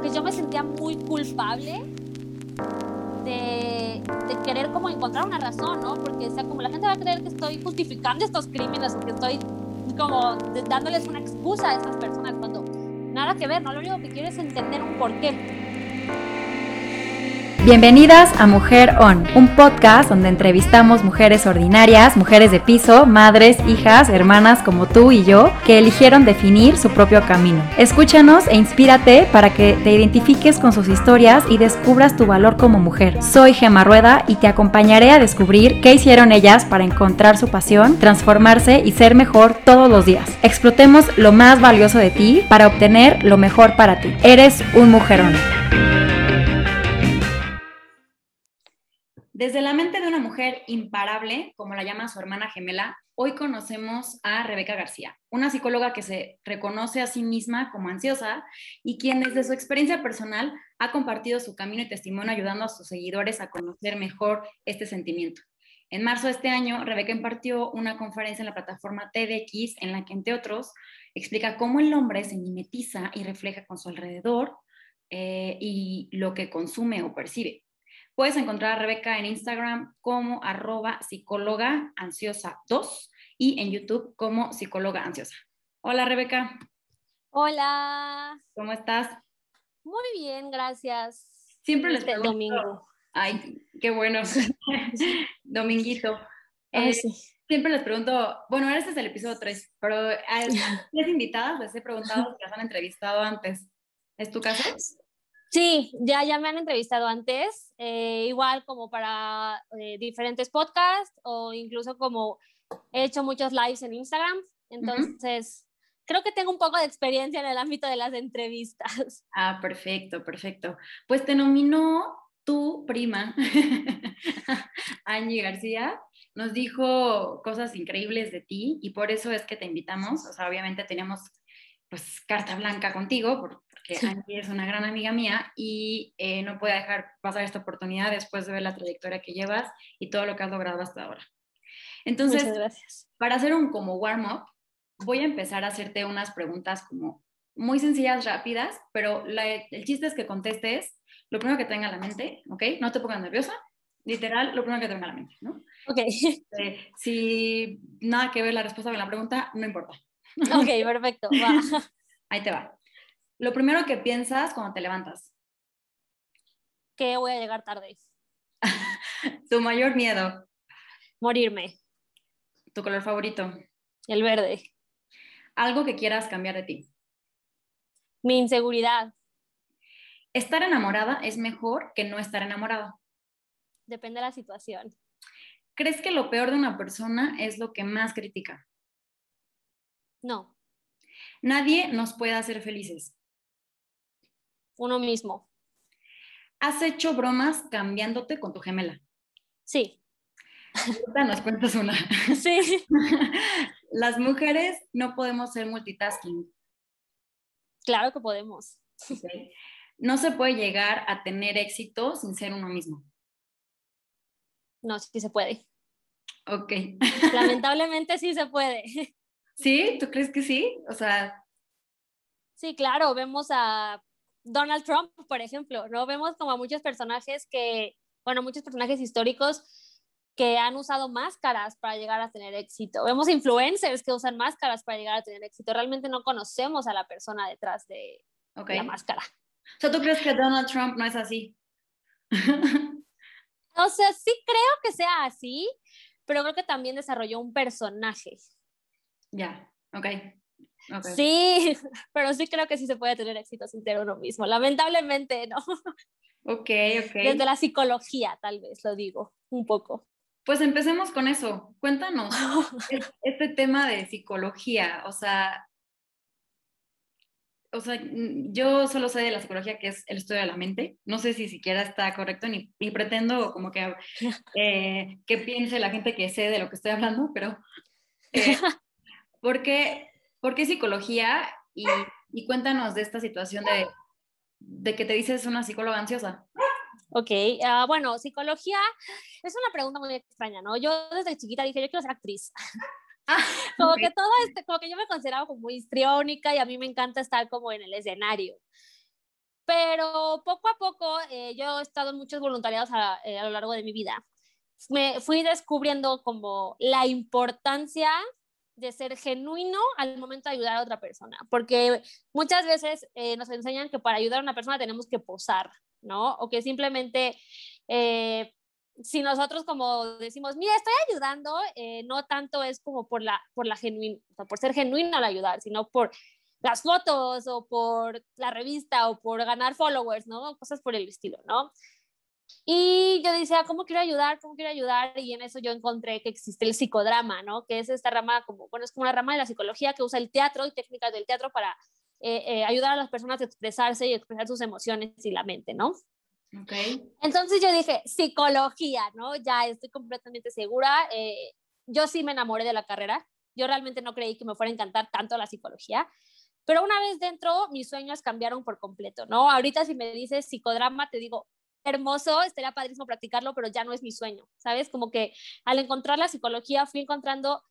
que yo me sentía muy culpable de, querer como encontrar una razón, ¿no? Porque, sea, como la gente va a creer que estoy justificando estos crímenes o que estoy como dándoles una excusa a estas personas cuando nada que ver, ¿no? Lo único que quiero es entender un porqué. Bienvenidas a Mujer On, un podcast donde entrevistamos mujeres ordinarias, mujeres de piso, madres, hijas, hermanas como tú y yo, que eligieron definir su propio camino. Escúchanos e inspírate para que te identifiques con sus historias y descubras tu valor como mujer. Soy Gema Rueda y te acompañaré a descubrir qué hicieron ellas para encontrar su pasión, transformarse y ser mejor todos los días. Explotemos lo más valioso de ti para obtener lo mejor para ti. Eres un mujerón. Desde la mente de una mujer imparable, como la llama su hermana gemela, hoy conocemos a Rebeca García, una psicóloga que se reconoce a sí misma como ansiosa y quien desde su experiencia personal ha compartido su camino y testimonio ayudando a sus seguidores a conocer mejor este sentimiento. En marzo de este año, Rebeca impartió una conferencia en la plataforma TEDx en la que, entre otros, explica cómo el hombre se mimetiza y refleja con su alrededor eh, y lo que consume o percibe. Puedes encontrar a Rebeca en Instagram como arroba psicóloga ansiosa 2 y en YouTube como psicóloga ansiosa. Hola Rebeca. Hola. ¿Cómo estás? Muy bien, gracias. Siempre les este pregunto. Domingo. Ay, qué bueno. Dominguito. Eh, siempre les pregunto, bueno, este es el episodio 3, pero a las invitadas les he preguntado si las han entrevistado antes. ¿Es tu caso? Sí, ya, ya me han entrevistado antes, eh, igual como para eh, diferentes podcasts o incluso como he hecho muchos lives en Instagram, entonces creo que tengo un poco de experiencia en el ámbito de las entrevistas. Ah, perfecto, perfecto. Pues te nominó tu prima, Angie García, nos dijo cosas increíbles de ti y por eso es que te invitamos, o sea, obviamente teníamos pues carta blanca contigo, Angie es una gran amiga mía y eh, no puede dejar pasar esta oportunidad después de ver la trayectoria que llevas y todo lo que has logrado hasta ahora. Entonces, para hacer un como warm-up, voy a empezar a hacerte unas preguntas como muy sencillas, rápidas, pero el chiste es que contestes lo primero que tenga a la mente, ¿ok? No te pongas nerviosa, literal, lo primero que tenga a la mente, ¿no? Ok. Eh, si nada que ver la respuesta con la pregunta, no importa. Ok, perfecto. Ahí te va. Lo primero que piensas cuando te levantas. Que voy a llegar tarde. tu mayor miedo. Morirme. Tu color favorito. El verde. Algo que quieras cambiar de ti. Mi inseguridad. ¿Estar enamorada es mejor que no estar enamorado? Depende de la situación. ¿Crees que lo peor de una persona es lo que más critica? No. Nadie nos puede hacer felices. Uno mismo. ¿Has hecho bromas cambiándote con tu gemela? Sí. nos cuentas una. Sí. Las mujeres no podemos ser multitasking. Claro que podemos. No se puede llegar a tener éxito sin ser uno mismo. No, sí se puede. Ok. Lamentablemente sí se puede. ¿Sí? ¿Tú crees que sí? O sea... Sí, claro, vemos a Donald Trump, por ejemplo, ¿no? Vemos como a muchos personajes que, bueno, muchos personajes históricos que han usado máscaras para llegar a tener éxito. Vemos influencers que usan máscaras para llegar a tener éxito. Realmente no conocemos a la persona detrás de la máscara. O sea, ¿tú crees que Donald Trump no es así? o sea, sí creo que sea así, pero creo que también desarrolló un personaje. Ya, ok. Sí, pero sí creo que sí se puede tener éxito sin ser uno mismo. Lamentablemente, ¿no? Ok, ok. Desde la psicología, tal vez, lo digo, un poco. Pues empecemos con eso. Cuéntanos este tema de psicología. O sea, o sea, yo solo sé de la psicología que es el estudio de la mente. No sé si siquiera está correcto ni, pretendo como que, eh, que piense la gente que sé de lo que estoy hablando, pero eh, ¿Por qué, psicología? Y, cuéntanos de esta situación de, que te dices una psicóloga ansiosa. Ok, ah, bueno, psicología es una pregunta muy extraña, ¿no? Yo desde chiquita dije, yo quiero ser actriz. Ah, como que todo este, como que yo me consideraba como muy histriónica y a mí me encanta estar como en el escenario. Pero poco a poco eh, yo he estado en muchos voluntariados a, eh, a lo largo de mi vida. Me fui descubriendo como la importancia de ser genuino al momento de ayudar a otra persona, porque muchas veces eh, nos enseñan que para ayudar a una persona tenemos que posar, ¿no? O que simplemente eh, si nosotros como decimos, mira, estoy ayudando, eh, no tanto es como por la, por la genuina, o por ser genuino al ayudar, sino por las fotos o por la revista o por ganar followers, ¿no? Cosas por el estilo, ¿no? Y yo decía, ¿cómo quiero ayudar? ¿Cómo quiero ayudar? Y en eso yo encontré que existe el psicodrama, ¿no? Que es esta rama, como, bueno, es como una rama de la psicología que usa el teatro y técnicas del teatro para eh, eh, ayudar a las personas a expresarse y expresar sus emociones y la mente, ¿no? Okay. Entonces yo dije, psicología, ¿no? Ya estoy completamente segura. Eh, yo sí me enamoré de la carrera. Yo realmente no creí que me fuera a encantar tanto la psicología. Pero una vez dentro, mis sueños cambiaron por completo, ¿no? Ahorita si me dices psicodrama, te digo, hermoso, estaría padrísimo practicarlo, pero ya no es mi sueño, ¿sabes? Como que al encontrar la psicología fui encontrando,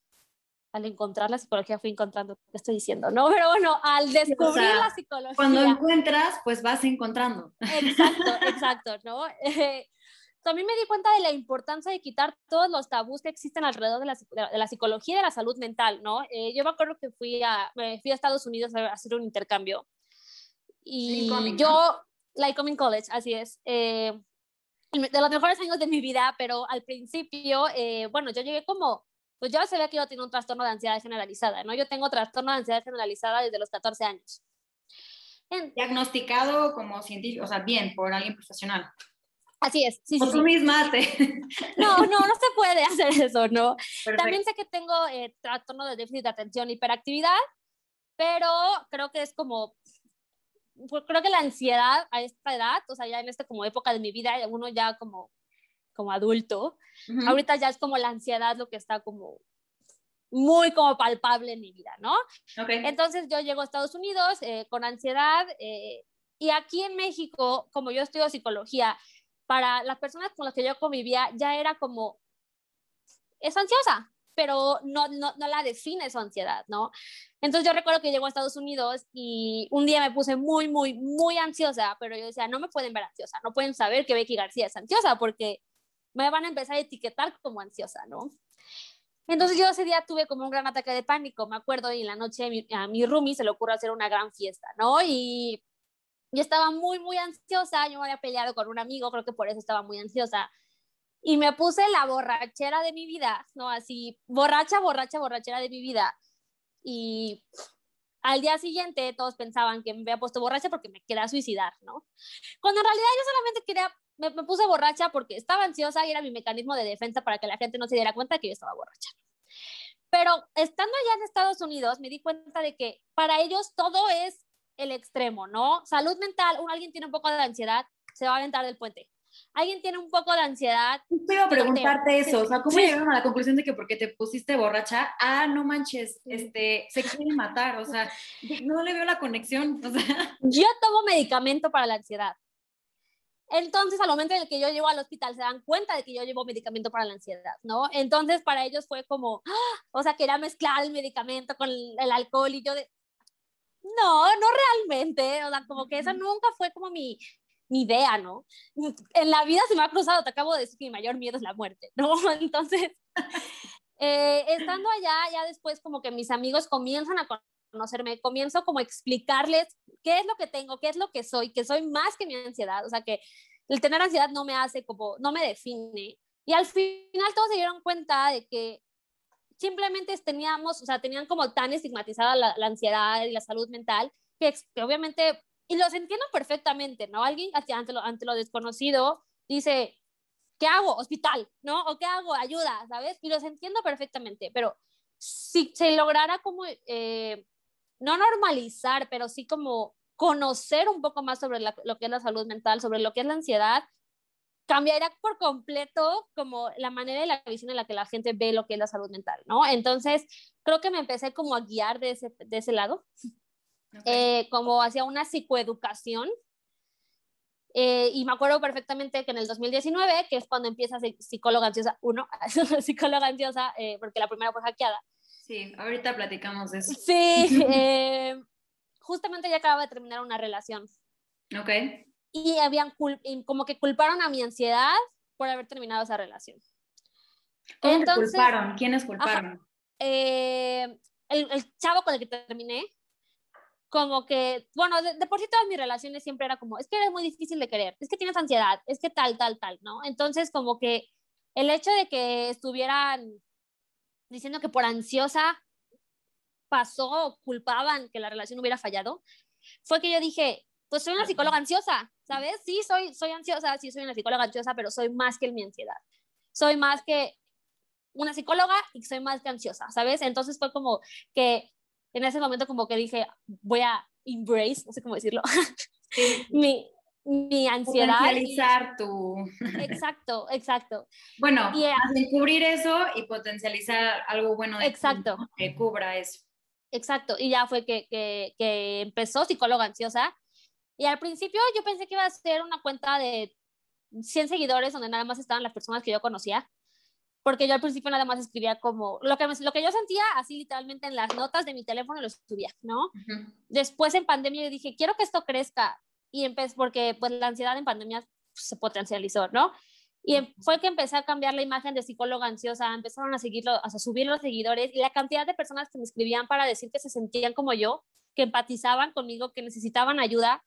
al encontrar la psicología fui encontrando, ¿qué estoy diciendo? No, pero bueno, al descubrir o sea, la psicología. Cuando encuentras, pues vas encontrando. Exacto, exacto, ¿no? Eh, también me di cuenta de la importancia de quitar todos los tabús que existen alrededor de la, de la psicología y de la salud mental, ¿no? Eh, yo me acuerdo que fui a, me fui a Estados Unidos a hacer un intercambio y yo. Lycoming College, así es. Eh, de los mejores años de mi vida, pero al principio, eh, bueno, yo llegué como, pues yo sabía que yo tenía un trastorno de ansiedad generalizada, ¿no? Yo tengo trastorno de ansiedad generalizada desde los 14 años. En- Diagnosticado como científico, o sea, bien, por alguien profesional. así es, sí, O sí, tú sí. misma te... No, no, no se puede hacer eso, ¿no? Perfecto. También sé que tengo eh, trastorno de déficit de atención, hiperactividad, pero creo que es como, creo que la ansiedad a esta edad, o sea, ya en esta como época de mi vida, uno ya como, como adulto, Ujú. ahorita ya es como la ansiedad lo que está como muy como palpable en mi vida, ¿no? Ok. Entonces yo llego a Estados Unidos eh, con ansiedad eh, y aquí en México, como yo estudio psicología, para las personas con las que yo convivía ya era como, es ansiosa, pero no, no, no la define su ansiedad, ¿no? Entonces yo recuerdo que llego a Estados Unidos y un día me puse muy, muy, muy ansiosa, pero yo decía, no me pueden ver ansiosa, no pueden saber que Becky García es ansiosa porque me van a empezar a etiquetar como ansiosa, ¿no? Entonces yo ese día tuve como un gran ataque de pánico, me acuerdo, y en la noche mi- a mi roomie se le ocurrió hacer una gran fiesta, ¿no? Y yo estaba muy, muy ansiosa, yo me había peleado con un amigo, creo que por eso estaba muy ansiosa, y me puse la borrachera de mi vida, ¿no? Así, borracha, borracha, borrachera de mi vida. Y al día siguiente todos pensaban que me había puesto borracha porque me quería suicidar, ¿no? Cuando en realidad yo solamente quería, me, me puse borracha porque estaba ansiosa y era mi mecanismo de defensa para que la gente no se diera cuenta que yo estaba borracha. Pero estando allá en Estados Unidos, me di cuenta de que para ellos todo es el extremo, ¿no? Salud mental, un, alguien tiene un poco de ansiedad, se va a aventar del puente. Alguien tiene un poco de ansiedad, Justo iba a preguntarte eso, o sea, ¿cómo llegaron a la conclusión de que porque te pusiste borracha, ah, no manches, este, se quiere matar, o sea, no le veo la conexión, o sea, yo tomo medicamento para la ansiedad. Entonces, al momento en el que yo llego al hospital, se dan cuenta de que yo llevo medicamento para la ansiedad, ¿no? Entonces, para ellos fue como, ¡ah! o sea, quería mezclar el medicamento con el alcohol y yo de, no, no realmente, o sea, como que esa nunca fue como mi, mi idea, ¿no? En la vida se me ha cruzado, te acabo de decir que mi mayor miedo es la muerte, ¿no? Entonces, eh, estando allá, ya después como que mis amigos comienzan a conocerme, comienzo como a explicarles qué es lo que tengo, qué es lo que soy, que soy más que mi ansiedad, o sea, que el tener ansiedad no me hace como, no me define. Y al final todos se dieron cuenta de que simplemente teníamos, o sea, tenían como tan estigmatizada la, la ansiedad y la salud mental, que, que obviamente, y los entiendo perfectamente, ¿no? Alguien ante lo, ante lo desconocido dice, ¿qué hago? Hospital, ¿no? ¿O qué hago? Ayuda, ¿sabes? Y los entiendo perfectamente, pero si se lograra como, eh, no normalizar, pero sí como conocer un poco más sobre la- lo que es la salud mental, sobre lo que es la ansiedad, cambiaría por completo como la manera y la visión en la que la gente ve lo que es la salud mental, ¿no? Entonces, creo que me empecé como a guiar de ese, de ese lado, Ok. eh, como hacia una psicoeducación. Eh, y me acuerdo perfectamente que en el 2019, que es cuando empieza psicóloga ansiosa, uno, psicóloga ansiosa, eh, porque la primera fue hackeada. Sí, ahorita platicamos de eso. Sí, eh, justamente ya acababa de terminar una relación. Ok. Y habían como que culparon a mi ansiedad por haber terminado esa relación. ¿Cómo Entonces, culparon? ¿Quiénes culparon? Eh, el, el, chavo con el que terminé, como que, bueno, de, por sí todas mis relaciones siempre era como, es que eres muy difícil de querer, es que tienes ansiedad, es que tal, tal, tal, ¿no? Entonces, como que el hecho de que estuvieran diciendo que por ansiosa pasó, culpaban que la relación hubiera fallado, fue que yo dije, pues soy una psicóloga ansiosa, ¿sabes? Sí, soy, soy ansiosa, sí, soy una psicóloga ansiosa, pero soy más que mi ansiedad. Soy más que una psicóloga y soy más que ansiosa, ¿sabes? Entonces fue como que en ese momento como que dije, voy a embrace, no sé cómo decirlo, mi, mi ansiedad. Potencializar tu... Exacto, exacto. Bueno, y, cubrir eso y potencializar algo bueno de exacto. que cubra eso. Exacto, y ya fue que, que, que empezó psicóloga ansiosa. Y al principio yo pensé que iba a ser una cuenta de 100 seguidores donde nada más estaban las personas que yo conocía porque yo al principio nada más escribía como lo que, lo que yo sentía así literalmente en las notas de mi teléfono lo subía, ¿no? Después en pandemia yo dije, quiero que esto crezca y empecé porque pues la ansiedad en pandemia se potencializó, ¿no? Y em, fue que empecé a cambiar la imagen de psicóloga ansiosa, empezaron a seguirlo, a subir los seguidores y la cantidad de personas que me escribían para decir que se sentían como yo, que empatizaban conmigo, que necesitaban ayuda.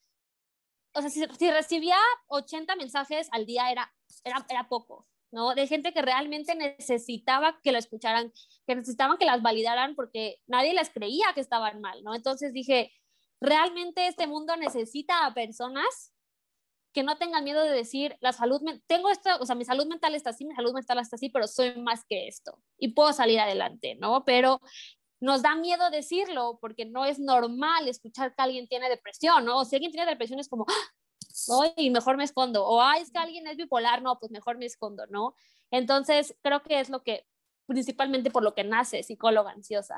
O sea, si, si recibía 80 mensajes al día era, era, era poco, ¿no? De gente que realmente necesitaba que lo escucharan, que necesitaban que las validaran porque nadie les creía que estaban mal, ¿no? Entonces dije, realmente este mundo necesita a personas que no tengan miedo de decir, la salud, tengo esto, o sea, mi salud mental está así, mi salud mental está así, pero soy más que esto y puedo salir adelante, ¿no? Pero nos da miedo decirlo porque no es normal escuchar que alguien tiene depresión, ¿no? O si alguien tiene depresión es como, ¡Ah! Y mejor me escondo. O, ay, es que alguien es bipolar, no, pues mejor me escondo, ¿no? Entonces, creo que es lo que, principalmente por lo que nace psicóloga ansiosa.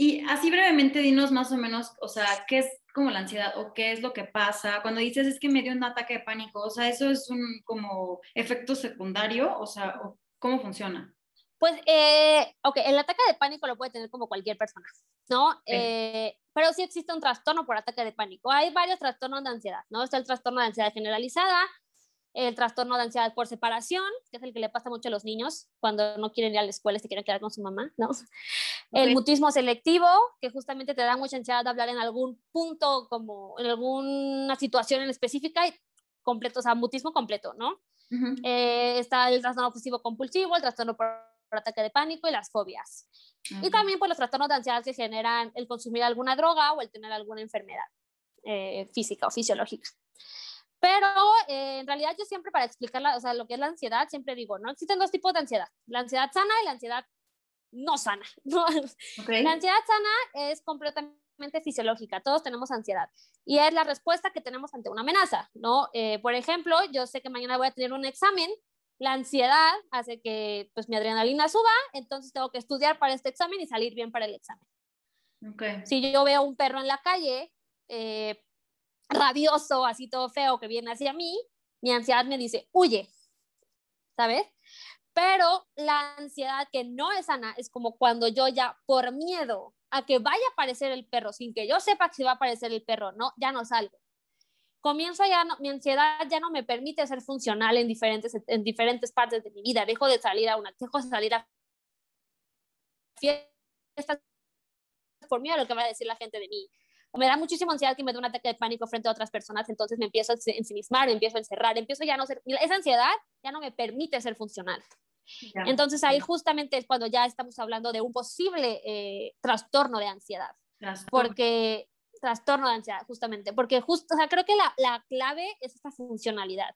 Y así brevemente, dinos más o menos, o sea, ¿qué es como la ansiedad o qué es lo que pasa? Cuando dices es que me dio un ataque de pánico, o sea, ¿eso es un como efecto secundario? O sea, ¿cómo funciona? Pues, eh, ok, el ataque de pánico lo puede tener como cualquier persona, ¿no? Eh, pero sí existe un trastorno por ataque de pánico. Hay varios trastornos de ansiedad, ¿no? Está el trastorno de ansiedad generalizada, el trastorno de ansiedad por separación, que es el que le pasa mucho a los niños cuando no quieren ir a la escuela y se quieren quedar con su mamá, ¿no? El mutismo selectivo, que justamente te da mucha ansiedad de hablar en algún punto, como en alguna situación en específica, y completo, o sea, mutismo completo, ¿no? Eh, está el trastorno obsesivo compulsivo, el trastorno por ataque de pánico y las fobias. Y también por los trastornos de ansiedad que generan el consumir alguna droga o el tener alguna enfermedad eh, física o fisiológica. Pero eh, en realidad yo siempre para explicar o sea, lo que es la ansiedad, siempre digo, ¿no? Existen dos tipos de ansiedad, la ansiedad sana y la ansiedad no sana. La ansiedad sana es completamente fisiológica, todos tenemos ansiedad y es la respuesta que tenemos ante una amenaza, ¿no? Eh, por ejemplo, yo sé que mañana voy a tener un examen la ansiedad hace que pues mi adrenalina suba, entonces tengo que estudiar para este examen y salir bien para el examen. Okay. Si yo veo un perro en la calle, eh, rabioso, así todo feo, que viene hacia mí, mi ansiedad me dice, huye, ¿sabes? Pero la ansiedad que no es sana es como cuando yo ya por miedo a que vaya a aparecer el perro, sin que yo sepa que se va a aparecer el perro, no, ya no salgo comienzo ya, mi ansiedad ya no me permite ser funcional en diferentes, en diferentes partes de mi vida. Dejo de salir a una, dejo de salir a fiestas por miedo a lo que va a decir la gente de mí. Me da muchísima ansiedad que me dé un ataque de pánico frente a otras personas, entonces me empiezo a ensimismar, me empiezo a encerrar, empiezo ya no ser, esa ansiedad ya no me permite ser funcional. entonces ahí justamente es cuando ya estamos hablando de un posible eh, trastorno de ansiedad. Porque trastorno de ansiedad, justamente, porque justo, o sea, creo que la, la clave es esta funcionalidad.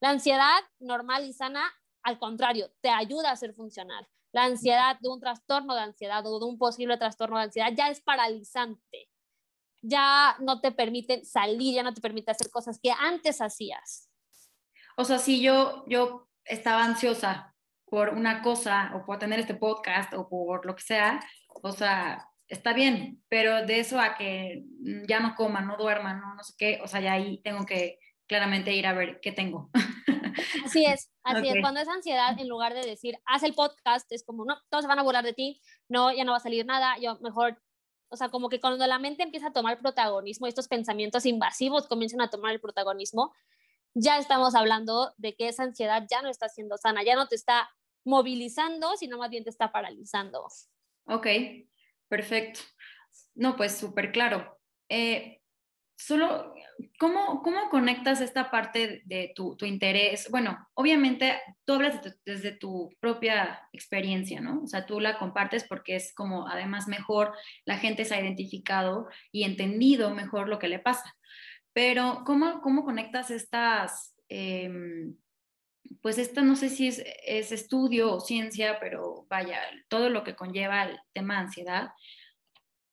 La ansiedad normal y sana, al contrario, te ayuda a ser funcional. La ansiedad de un trastorno de ansiedad o de un posible trastorno de ansiedad ya es paralizante. Ya no te permite salir, ya no te permite hacer cosas que antes hacías. O sea, si yo, yo estaba ansiosa por una cosa o por tener este podcast o por lo que sea, o sea, está bien, pero de eso a que ya no coma, no duerma, no, no sé qué, o sea, ya ahí tengo que claramente ir a ver qué tengo. Así es, así es. Cuando es ansiedad, en lugar de decir, haz el podcast, es como, no, todos se van a burlar de ti, no, ya no va a salir nada, yo mejor o sea, como que cuando la mente empieza a tomar protagonismo, estos pensamientos invasivos comienzan a tomar el protagonismo, ya estamos hablando de que esa ansiedad ya no está siendo sana, ya no te está movilizando, sino más bien te está paralizando. Ok, perfecto. No, pues súper claro. Eh, solo, ¿cómo, ¿cómo conectas esta parte de tu, tu interés? Bueno, obviamente tú hablas desde tu propia experiencia, ¿no? O sea, tú la compartes porque es como además mejor, la gente se ha identificado y entendido mejor lo que le pasa. Pero, ¿cómo, cómo conectas estas, em, pues esta no sé si es, es, estudio o ciencia, pero vaya, todo lo que conlleva el tema de ansiedad,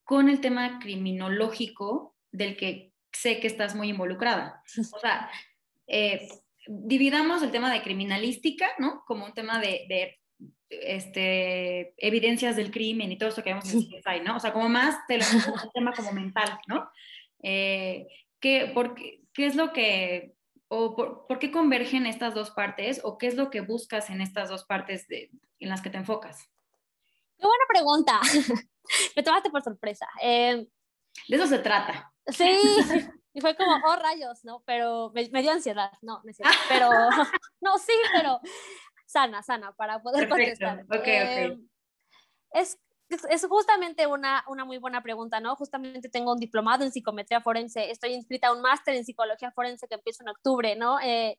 con el tema criminológico del que sé que estás muy involucrada. O sea, eh, dividamos el tema de criminalística, ¿no? Como un tema de, de este, evidencias del crimen y todo eso que vemos en CSI, ¿no? O sea, como más te lo un tema como mental, ¿no? Eh, ¿qué, por qué, qué, es lo que, o por, por, qué convergen estas dos partes, o qué es lo que buscas en estas dos partes de, en las que te enfocas? Qué buena pregunta. Me tomaste por sorpresa. Eh, de eso se trata. Sí, y fue como, oh rayos, ¿no? Pero me, me dio ansiedad, no, no es cierto. Pero, no, sí, pero sana, sana, para poder Perfecto. contestar. Okay, eh, okay. Es, es justamente una, una muy buena pregunta, ¿no? Justamente tengo un diplomado en psicometría forense, estoy inscrita a un máster en psicología forense que empieza en octubre, ¿no? Eh,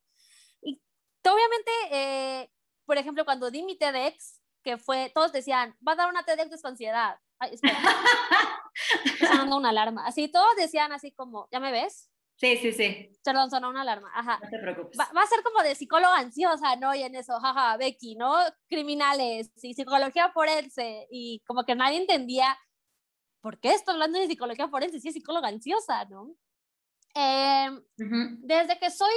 y obviamente, eh, por ejemplo, cuando di mi TEDx, que fue, todos decían, va a dar una TEDx de su ansiedad. Ay, espera. Sonando una alarma. Así todos decían así como, ¿ya me ves? Sí, sí, sí. Perdón, sonó una alarma. Ajá. No te preocupes. Va, va, a ser como de psicóloga ansiosa, ¿no? Y en eso, jaja, Becky, ¿no? Criminales y psicología forense. Y como que nadie entendía por qué estoy hablando de psicología forense si es psicóloga ansiosa, ¿no? Eh, uh -huh. Desde que soy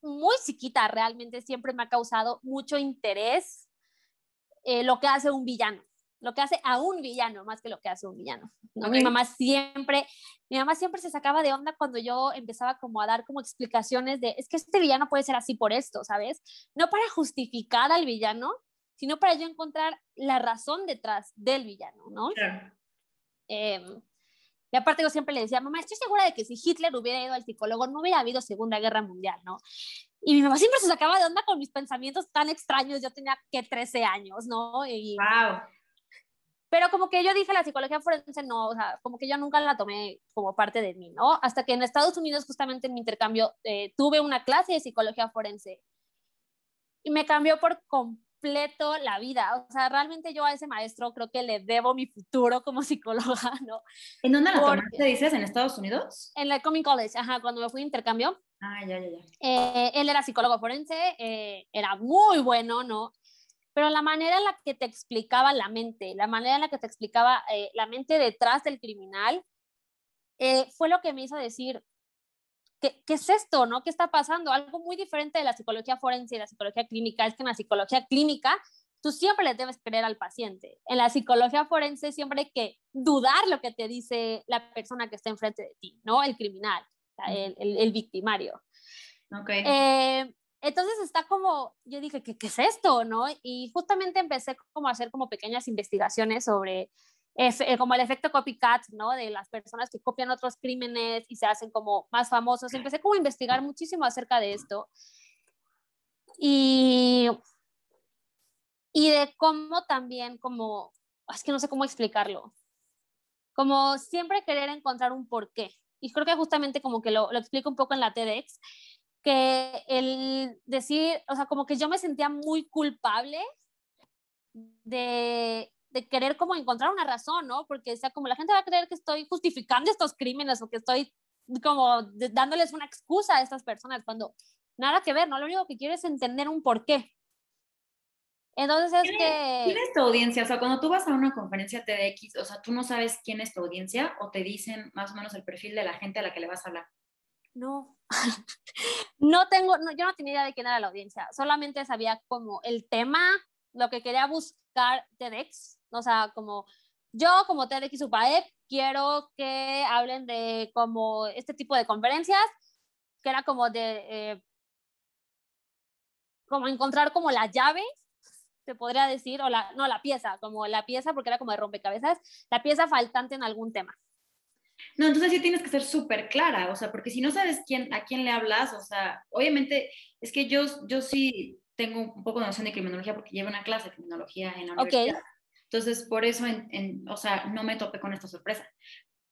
muy chiquita, realmente siempre me ha causado mucho interés eh, lo que hace un villano lo que hace a un villano más que lo que hace un villano. ¿no? Okay. Mi mamá siempre, mi mamá siempre se sacaba de onda cuando yo empezaba como a dar como explicaciones de, es que este villano puede ser así por esto, ¿sabes? No para justificar al villano, sino para yo encontrar la razón detrás del villano, ¿no? Eh, y aparte yo siempre le decía, mamá, estoy segura de que si Hitler hubiera ido al psicólogo no hubiera habido Segunda Guerra Mundial, ¿no? Y mi mamá siempre se sacaba de onda con mis pensamientos tan extraños, yo tenía que 13 años, ¿no? Y, wow. Pero como que yo dije, la psicología forense no, o sea, como que yo nunca la tomé como parte de mí, ¿no? Hasta que en Estados Unidos, justamente en mi intercambio, eh, tuve una clase de psicología forense y me cambió por completo la vida. O sea, realmente yo a ese maestro creo que le debo mi futuro como psicóloga, ¿no? ¿En dónde la tomaste, dices? ¿En Estados Unidos? En la Coming College, ajá, cuando me fui de intercambio. Ah, ya, ya, ya. Eh, él era psicólogo forense, eh, era muy bueno, ¿no? Pero la manera en la que te explicaba la mente, la manera en la que te explicaba eh, la mente detrás del criminal, eh, fue lo que me hizo decir, ¿qué, ¿qué, es esto? ¿no? ¿Qué está pasando? Algo muy diferente de la psicología forense y la psicología clínica es que en la psicología clínica tú siempre le debes creer al paciente. En la psicología forense siempre hay que dudar lo que te dice la persona que está enfrente de ti, ¿no? El criminal, el, el, el victimario. Okay. Eh, entonces está como, yo dije, ¿qué, ¿qué, es esto? ¿no? Y justamente empecé como a hacer como pequeñas investigaciones sobre eh, como el efecto copycat, ¿no? De las personas que copian otros crímenes y se hacen como más famosos. Empecé como a investigar muchísimo acerca de esto. Y, y de cómo también como, es que no sé cómo explicarlo, como siempre querer encontrar un porqué. Y creo que justamente como que lo, lo explico un poco en la TEDx, que el decir, o sea, como que yo me sentía muy culpable de, de, querer como encontrar una razón, ¿no? Porque, o sea, como la gente va a creer que estoy justificando estos crímenes o que estoy como dándoles una excusa a estas personas cuando nada que ver, ¿no? Lo único que quiero es entender un porqué. Entonces es ¿Quién que... ¿Quién es tu audiencia? O sea, cuando tú vas a una conferencia TEDx, o sea, tú no sabes quién es tu audiencia o te dicen más o menos el perfil de la gente a la que le vas a hablar. No, no tengo, no, yo no tenía idea de quién era la audiencia, solamente sabía como el tema, lo que quería buscar TEDx, o sea, como yo como TEDx UPAEP quiero que hablen de como este tipo de conferencias, que era como de, eh, como encontrar como la llave te podría decir, o la, no, la pieza, como la pieza, porque era como de rompecabezas, la pieza faltante en algún tema. No, entonces sí tienes que ser súper clara, o sea, porque si no sabes quién, a quién le hablas, o sea, obviamente, es que yo, yo sí tengo un poco de noción de criminología porque llevo una clase de criminología en la universidad. Entonces, por eso, en, o sea, no me topé con esta sorpresa.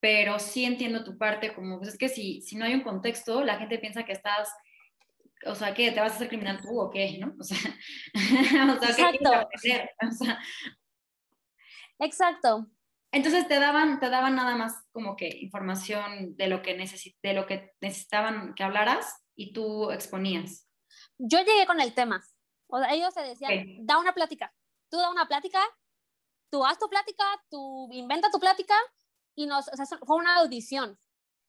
Pero sí entiendo tu parte, como, pues es que si, si no hay un contexto, la gente piensa que estás o sea, ¿qué? ¿Te vas a hacer criminal tú o qué? ¿No? O sea, o sea Exacto. ¿qué o sea, Exacto. Entonces te daban, te daban nada más como que información de lo que, de lo que necesitaban que hablaras y tú exponías. Yo llegué con el tema. O sea, ellos se decían, da una plática. Tú da una plática, tú haz tu plática, tú inventa tu plática y nos, o sea, fue una audición.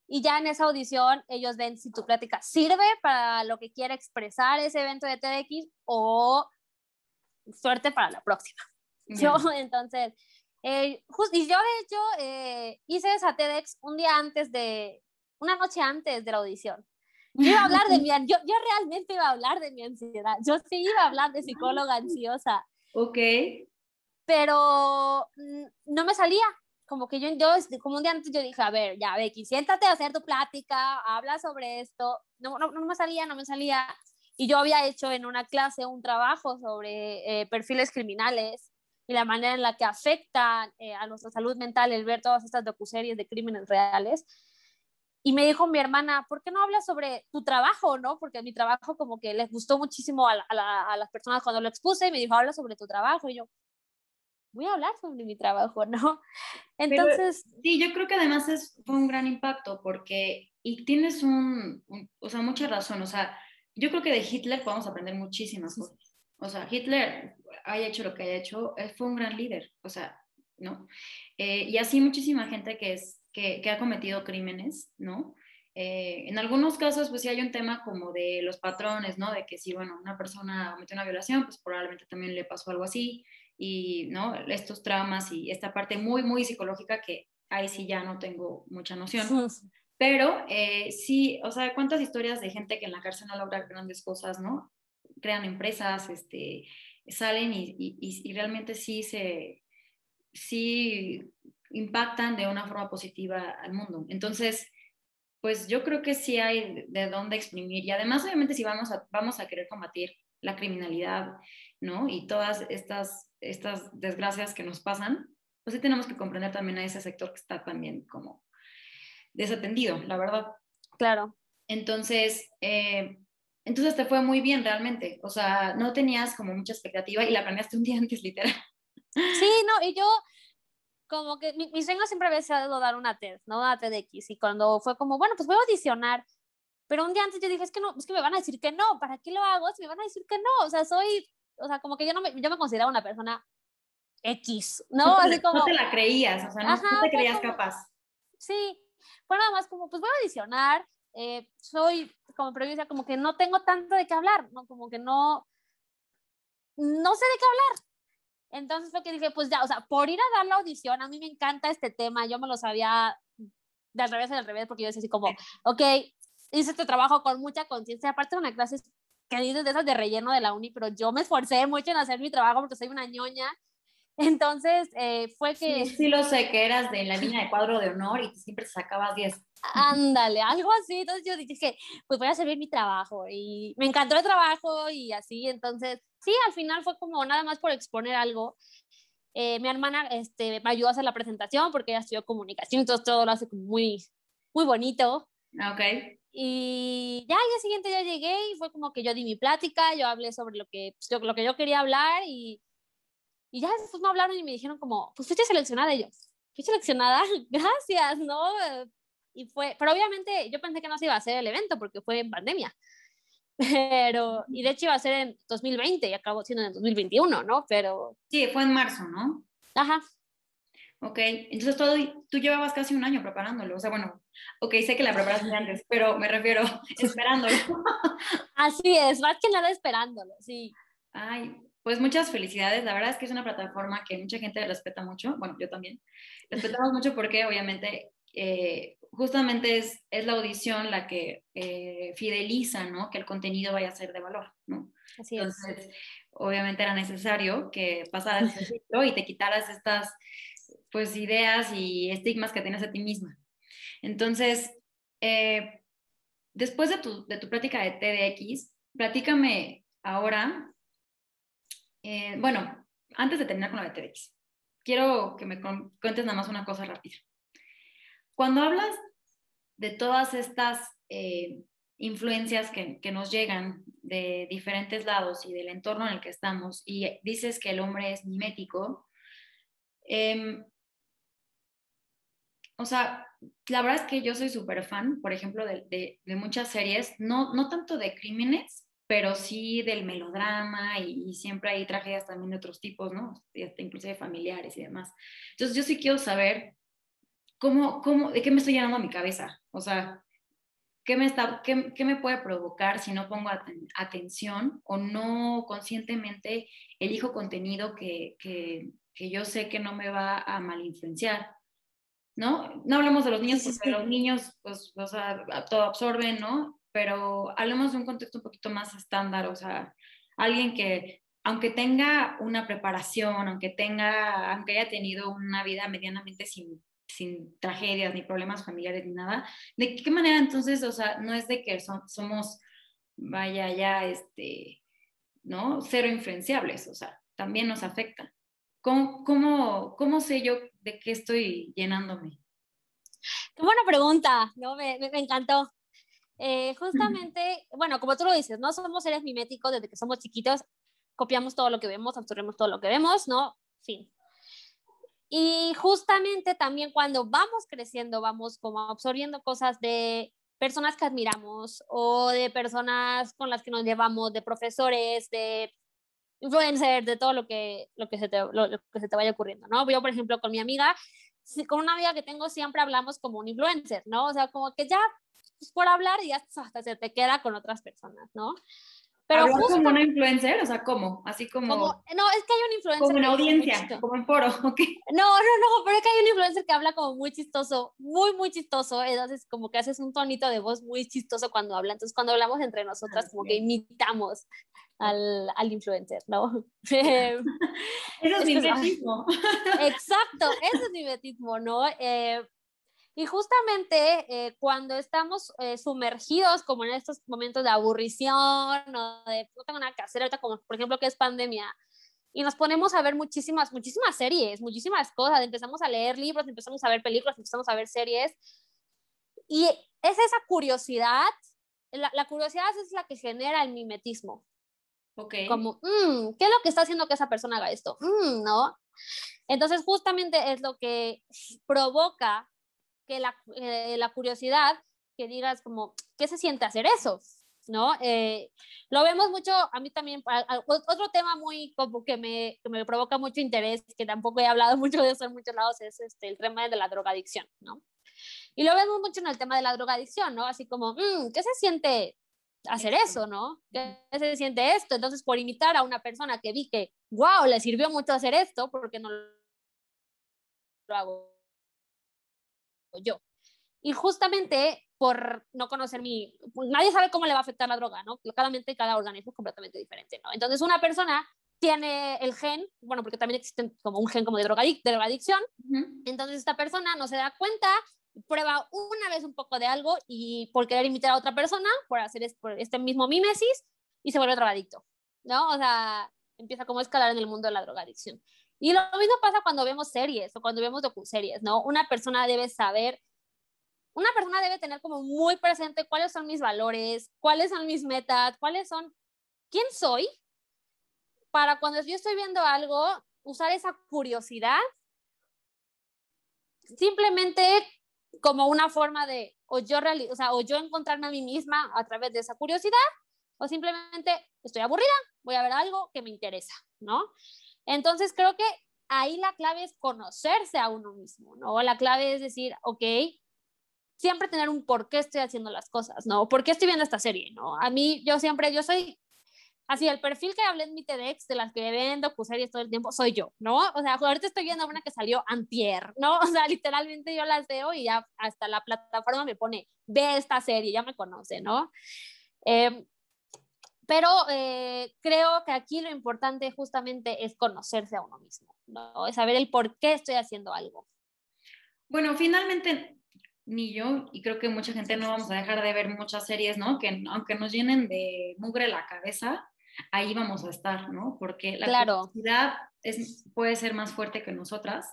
Y ya en esa audición ellos ven si tu plática sirve para lo que quiere expresar ese evento de TEDx o suerte para la próxima. Yo entonces, eh, y yo de hecho eh, hice esa TEDx un día antes de, una noche antes de la audición. Yo iba a hablar de mi, yo, yo realmente iba a hablar de mi ansiedad, yo sí iba a hablar de psicóloga ansiosa. Ok. Pero mm, no me salía, como que yo, yo, como un día antes yo dije, a ver, ya, Becky, siéntate a hacer tu plática, habla sobre esto. No, no, no me salía, no me salía. Y yo había hecho en una clase un trabajo sobre eh, perfiles criminales y la manera en la que afectan eh, a nuestra salud mental el ver todas estas docuseries de crímenes reales. Y me dijo mi hermana, ¿por qué no hablas sobre tu trabajo, no? Porque mi trabajo como que les gustó muchísimo a, a, las personas cuando lo expuse y me dijo, habla sobre tu trabajo. Y yo, voy a hablar sobre mi trabajo, ¿no? Entonces... sí, yo creo que además es, fue un gran impacto porque, y tienes un, o sea, mucha razón, o sea, yo creo que de Hitler podemos aprender muchísimas cosas. O sea, Hitler haya hecho lo que haya hecho, fue un gran líder, o sea, ¿no? Eh, y así muchísima gente que, es, que, que ha cometido crímenes, ¿no? Eh, en algunos casos, pues sí hay un tema como de los patrones, ¿no? De que si, bueno, una persona cometió una violación, pues probablemente también le pasó algo así y ¿no? estos traumas y esta parte muy, muy psicológica que ahí sí ya no tengo mucha noción. Pero eh, sí, o sea, cuántas historias de gente que en la cárcel no logra grandes cosas, ¿no? Crean empresas, este, salen y, y, y realmente sí se, sí impactan de una forma positiva al mundo. Entonces, pues yo creo que sí hay de dónde exprimir y además obviamente si vamos a, vamos a querer combatir la criminalidad, ¿no? Y todas estas estas desgracias que nos pasan, pues sí tenemos que comprender también a ese sector que está también como desatendido, la verdad. Claro. Entonces, eh, entonces te fue muy bien realmente, o sea, no tenías como mucha expectativa y la planeaste un día antes, literal. Sí, no, y yo como que mi, mi sueño siempre había sido dar una TED, ¿no? Una TEDx, y cuando fue como, bueno, pues voy a audicionar, pero un día antes yo dije, es que no, es que me van a decir que no, ¿para qué lo hago? Si me van a decir que no, o sea, soy o sea, como que yo no me, yo me consideraba una persona X, ¿no? No te, Así como, no te la creías, o sea, no, te creías capaz. Sí, fue nada más como, pues voy a audicionar, eh, soy, como previa, como que no tengo tanto de qué hablar, ¿no? Como que no, no sé de qué hablar. Entonces fue que dije, pues ya, o sea, por ir a dar la audición, a mí me encanta este tema, yo me lo sabía de al revés al revés, porque yo decía así como, ok, hice este trabajo con mucha conciencia, aparte de una clase que dices de esas de relleno de la uni, pero yo me esforcé mucho en hacer mi trabajo porque soy una ñoña. Entonces, eh, fue que... Sí, sí, lo sé, que eras de la línea de cuadro de honor y siempre sacabas 10. Ándale, algo así. Entonces yo dije, pues voy a hacer mi trabajo y me encantó el trabajo y así. Entonces, sí, al final fue como nada más por exponer algo. Eh, mi hermana este, me ayudó a hacer la presentación porque ella estudió comunicación, entonces todo lo hace muy, muy bonito. Ah, ok. Y ya al día siguiente ya llegué y fue como que yo di mi plática, yo hablé sobre lo que, pues, lo que yo quería hablar y, y ya después me hablaron y me dijeron como, pues fuiste seleccionada ellos. Fui seleccionada, gracias, ¿no? Y fue, pero obviamente yo pensé que no se iba a hacer el evento porque fue en pandemia. Pero, y de hecho iba a ser en 2020 y acabó siendo en 2021, ¿no? Pero... Sí, fue en marzo, ¿no? Ajá. Ok, entonces todo, tú llevabas casi un año preparándolo, o sea, bueno, ok, sé que la preparaste antes, pero me refiero esperándolo. Así es, más que nada esperándolo, sí. Ay, pues muchas felicidades, la verdad es que es una plataforma que mucha gente respeta mucho, bueno, yo también, respetamos mucho porque obviamente, eh, justamente es, es la audición la que eh, fideliza, ¿no? Que el contenido vaya a ser de valor, ¿no? Así Entonces, obviamente era necesario que pasaras ciclo y te quitaras estas, pues, ideas y estigmas que tienes a ti misma. Entonces, eh, después de tu, de tu plática de TDX, platícame ahora, eh, bueno, antes de terminar con la TDX, quiero que me cuentes nada más una cosa rápida. Cuando hablas de todas estas eh, influencias que, nos llegan de diferentes lados y del entorno en el que estamos, y dices que el hombre es mimético, eh, o sea, la verdad es que yo soy súper fan, por ejemplo, de, de, de, muchas series, no, no tanto de crímenes, pero sí del melodrama y, y, siempre hay tragedias también de otros tipos, ¿no? Inclusive familiares y demás. Entonces yo sí quiero saber ¿cómo, cómo, de qué me estoy llenando mi cabeza? O sea, ¿qué me, está, qué, qué me puede provocar si no pongo aten atención o no conscientemente elijo contenido que, que, que, yo sé que no me va a malinfluenciar? ¿No? No hablemos de los niños porque los niños, pues, o sea, todo absorben, ¿no? Pero hablemos de un contexto un poquito más estándar, o sea, alguien que aunque tenga una preparación, aunque tenga, aunque haya tenido una vida medianamente sin sin tragedias ni problemas familiares ni nada, ¿de qué manera entonces, o sea, no es de que somos, vaya, ya, este, ¿no? Cero influenciables, o sea, también nos afecta. ¿Cómo, cómo, cómo sé yo de qué estoy llenándome? Qué buena pregunta, ¿no? Me encantó. Eh, justamente, bueno, como tú lo dices, no somos seres miméticos desde que somos chiquitos, copiamos todo lo que vemos, absorbemos todo lo que vemos, ¿no? Fin. Y justamente también cuando vamos creciendo, vamos como absorbiendo cosas de personas que admiramos o de personas con las que nos llevamos, de profesores, de influencers, de todo lo que, lo que, se, te, lo, lo que se te vaya ocurriendo, ¿no? Yo, por ejemplo, con mi amiga, con una amiga que tengo siempre hablamos como un influencer, ¿no? O sea, como que ya por hablar y ya hasta se te queda con otras personas, ¿no? Pero justo, como una influencer, o sea, ¿cómo? Así como, como, No, es que hay un influencer. Como una audiencia, como en foro, ¿ok? No, no, no, pero es que hay un influencer que habla como muy chistoso, muy, muy chistoso. Entonces, como que haces un tonito de voz muy chistoso cuando habla. Entonces, cuando hablamos entre nosotras, ah, como que imitamos al, al influencer, ¿no? eso es mimetismo. Exacto, eso es mimetismo, ¿no? Eh, y justamente eh, cuando estamos eh, sumergidos como en estos momentos de aburrición o de no tengo nada que hacer ahorita, como por ejemplo que es pandemia, y nos ponemos a ver muchísimas, muchísimas series, muchísimas cosas, empezamos a leer libros, empezamos a ver películas, empezamos a ver series, y es esa curiosidad, la, la curiosidad es la que genera el mimetismo. Okay. Como, mmm, ¿qué es lo que está haciendo que esa persona haga esto? Mm, ¿No? Entonces, justamente es lo que provoca que la, eh, la curiosidad, que digas como, ¿qué se siente hacer eso? ¿no? Eh, lo vemos mucho, a mí también, a, a, otro tema muy como que me, que me, provoca mucho interés, que tampoco he hablado mucho de eso en muchos lados, es este, el tema de la drogadicción, ¿no? Y lo vemos mucho en el tema de la drogadicción, ¿no? Así como, mmm, ¿qué se siente hacer eso, ¿no? ¿Qué se siente esto? Entonces, por imitar a una persona que vi que, wow, le sirvió mucho hacer esto, porque no lo hago yo. Y justamente por no conocer mi, nadie sabe cómo le va a afectar la droga, ¿no? Claramente cada organismo es completamente diferente, ¿no? Entonces una persona tiene el gen, bueno, porque también existe como un gen como de, drogadic de drogadicción, uh -huh. entonces esta persona no se da cuenta, prueba una vez un poco de algo y por querer imitar a otra persona, por hacer este mismo mimesis, y se vuelve drogadicto, ¿no? O sea, empieza como a escalar en el mundo de la drogadicción. Y lo mismo pasa cuando vemos series o cuando vemos docuseries, ¿no? Una persona debe saber, una persona debe tener como muy presente cuáles son mis valores, cuáles son mis metas, cuáles son, quién soy, para cuando yo estoy viendo algo, usar esa curiosidad simplemente como una forma de, o yo, o sea, o yo encontrarme a mí misma a través de esa curiosidad, o simplemente estoy aburrida, voy a ver algo que me interesa, ¿no? Entonces creo que ahí la clave es conocerse a uno mismo, ¿no? La clave es decir, ok, siempre tener un por qué estoy haciendo las cosas, ¿no? ¿Por qué estoy viendo esta serie, ¿no? A mí, yo siempre, yo soy, así el perfil que hablé en mi TEDx de las que ven docuseries todo el tiempo soy yo, ¿no? O sea, ahorita estoy viendo una que salió antier, ¿no? O sea, literalmente yo las veo y ya hasta la plataforma me pone, ve esta serie, ya me conoce, ¿no? Eh, pero eh, creo que aquí lo importante justamente es conocerse a uno mismo, ¿no? Es saber el por qué estoy haciendo algo. Bueno, finalmente ni yo, y creo que mucha gente no vamos a dejar de ver muchas series, ¿no? Que aunque nos llenen de mugre la cabeza, ahí vamos a estar, ¿no? Porque la claro. es, puede ser más fuerte que nosotras.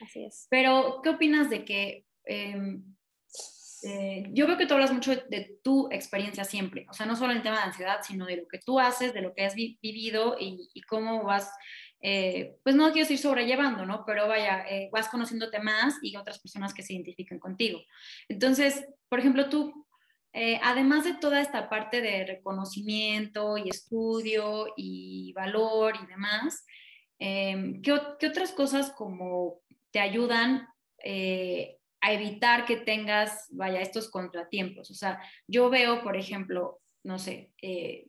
Así es. Pero, ¿qué opinas de que... Em, eh, yo veo que tú hablas mucho de, tu experiencia siempre, o sea, no solo en el tema de ansiedad, sino de lo que tú haces, de lo que has vivido y, cómo vas, eh, pues no quiero decir sobrellevando, ¿no? Pero vaya, eh, vas conociéndote más y otras personas que se identifiquen contigo. Entonces, por ejemplo, tú, además de toda esta parte de reconocimiento y estudio y valor y demás, ¿qué, ¿qué, otras cosas como te ayudan a evitar que tengas, vaya, estos contratiempos. O sea, yo veo, por ejemplo, no sé, eh,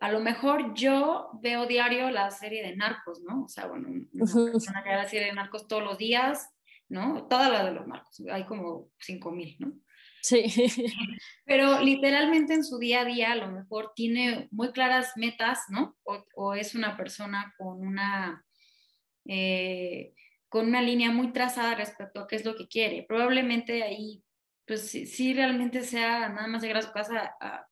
a lo mejor yo veo diario la serie de Narcos, ¿no? O sea, bueno, una persona que ve la serie de Narcos todos los días, ¿no? Toda la de los Narcos, hay como 5 mil, ¿no? Sí. Pero literalmente en su día a día a lo mejor tiene muy claras metas, ¿no? O, es una persona con una... Eh, con una línea muy trazada respecto a qué es lo que quiere. Probablemente ahí, pues sí, realmente sea nada más llegar a su casa a,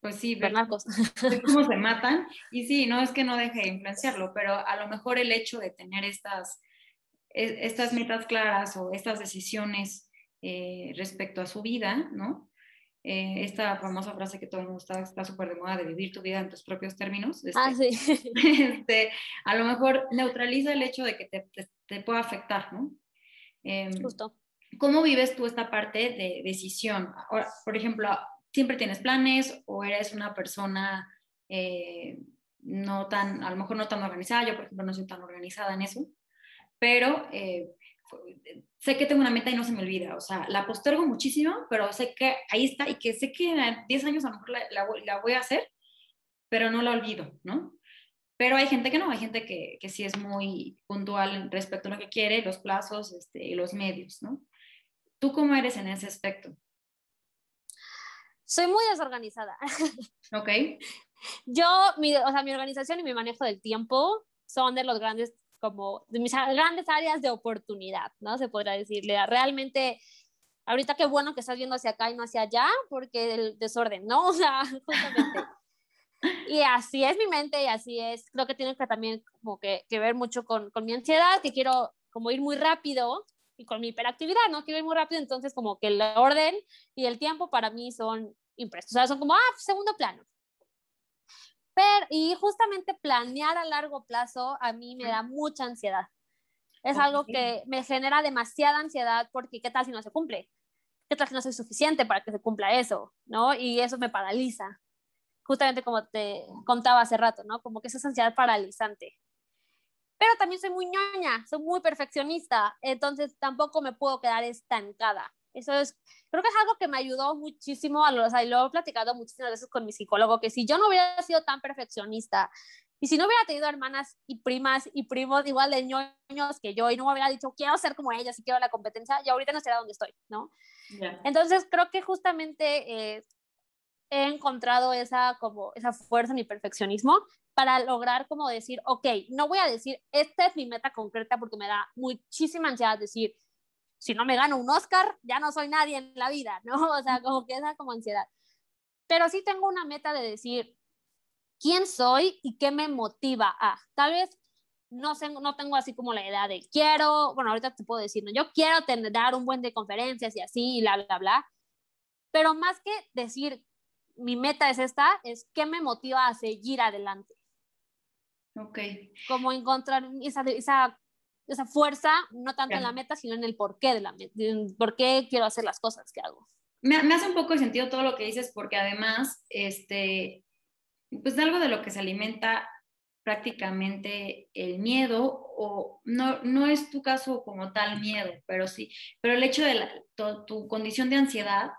pues sí, ver cómo se matan. Y sí, no es que no deje de influenciarlo, pero a lo mejor el hecho de tener estas, e, estas metas claras o estas decisiones eh, respecto a su vida, ¿no? Eh, esta famosa frase que todo el mundo está súper de moda de vivir tu vida en tus propios términos. ah, este, sí. Este, a lo mejor neutraliza el hecho de que te, te, pueda afectar, ¿no? Em, Justo. ¿Cómo vives tú esta parte de decisión? por ejemplo, ¿siempre tienes planes o eres una persona eh, no tan, a lo mejor no tan organizada? Yo, por ejemplo, no soy tan organizada en eso, pero eh, sé que tengo una meta y no se me olvida, o sea, la postergo muchísimo, pero sé que ahí está y que sé que en 10 años a lo mejor la, voy a hacer, pero no la olvido, ¿no? Pero hay gente que no, hay gente que, que sí es muy puntual respecto a lo que quiere, los plazos este, y los medios, ¿no? ¿Tú cómo eres en ese aspecto? Soy muy desorganizada. Ok. Yo, mi, o sea, mi organización y mi manejo del tiempo son de los grandes como de mis grandes áreas de oportunidad, ¿no? Se podrá decirle. Realmente, ahorita qué bueno que estás viendo hacia acá y no hacia allá, porque el desorden, ¿no? O sea, justamente. y así es mi mente y así es, creo que tiene que también como que, que ver mucho con, con mi ansiedad, que quiero como ir muy rápido y con mi hiperactividad, ¿no? Quiero ir muy rápido, entonces como que el orden y el tiempo para mí son impresos, o sea, son como, ah, segundo plano, y justamente planear a largo plazo a mí me da mucha ansiedad. Es algo que me genera demasiada ansiedad porque ¿qué tal si no se cumple? ¿Qué tal si no soy suficiente para que se cumpla eso? ¿No? Y eso me paraliza. Justamente como te contaba hace rato, ¿no? Como que esa es ansiedad paralizante. Pero también soy muy ñoña, soy muy perfeccionista, entonces tampoco me puedo quedar estancada. Eso es, creo que es algo que me ayudó muchísimo, a los, o sea, y lo he platicado muchísimas veces con mi psicólogo, que si yo no hubiera sido tan perfeccionista y si no hubiera tenido hermanas y primas y primos igual de ñoños que yo y no me hubiera dicho quiero ser como ellas y quiero la competencia, yo ahorita no estaría donde estoy, ¿no? Entonces creo que justamente eh, he encontrado esa como esa fuerza en mi perfeccionismo para lograr como decir, ok, no voy a decir, esta es mi meta concreta porque me da muchísima ansiedad decir, si no me gano un Oscar, ya no soy nadie en la vida, ¿no? O sea, como que esa como ansiedad. Pero sí tengo una meta de decir quién soy y qué me motiva a. Tal vez no, sé, no tengo así como la idea de quiero, bueno, ahorita te puedo decir, ¿no? yo quiero tener, dar un buen de conferencias y así, y bla, bla, bla. Pero más que decir mi meta es esta, es qué me motiva a seguir adelante. Ok. Como encontrar esa, esa esa fuerza, no tanto en la meta, sino en el porqué de la meta, por qué quiero hacer las cosas que hago. Me, me, hace un poco de sentido todo lo que dices, porque además, este, pues de algo de lo que se alimenta prácticamente el miedo, o no, no es tu caso como tal miedo, pero sí, pero el hecho de tu, condición de ansiedad,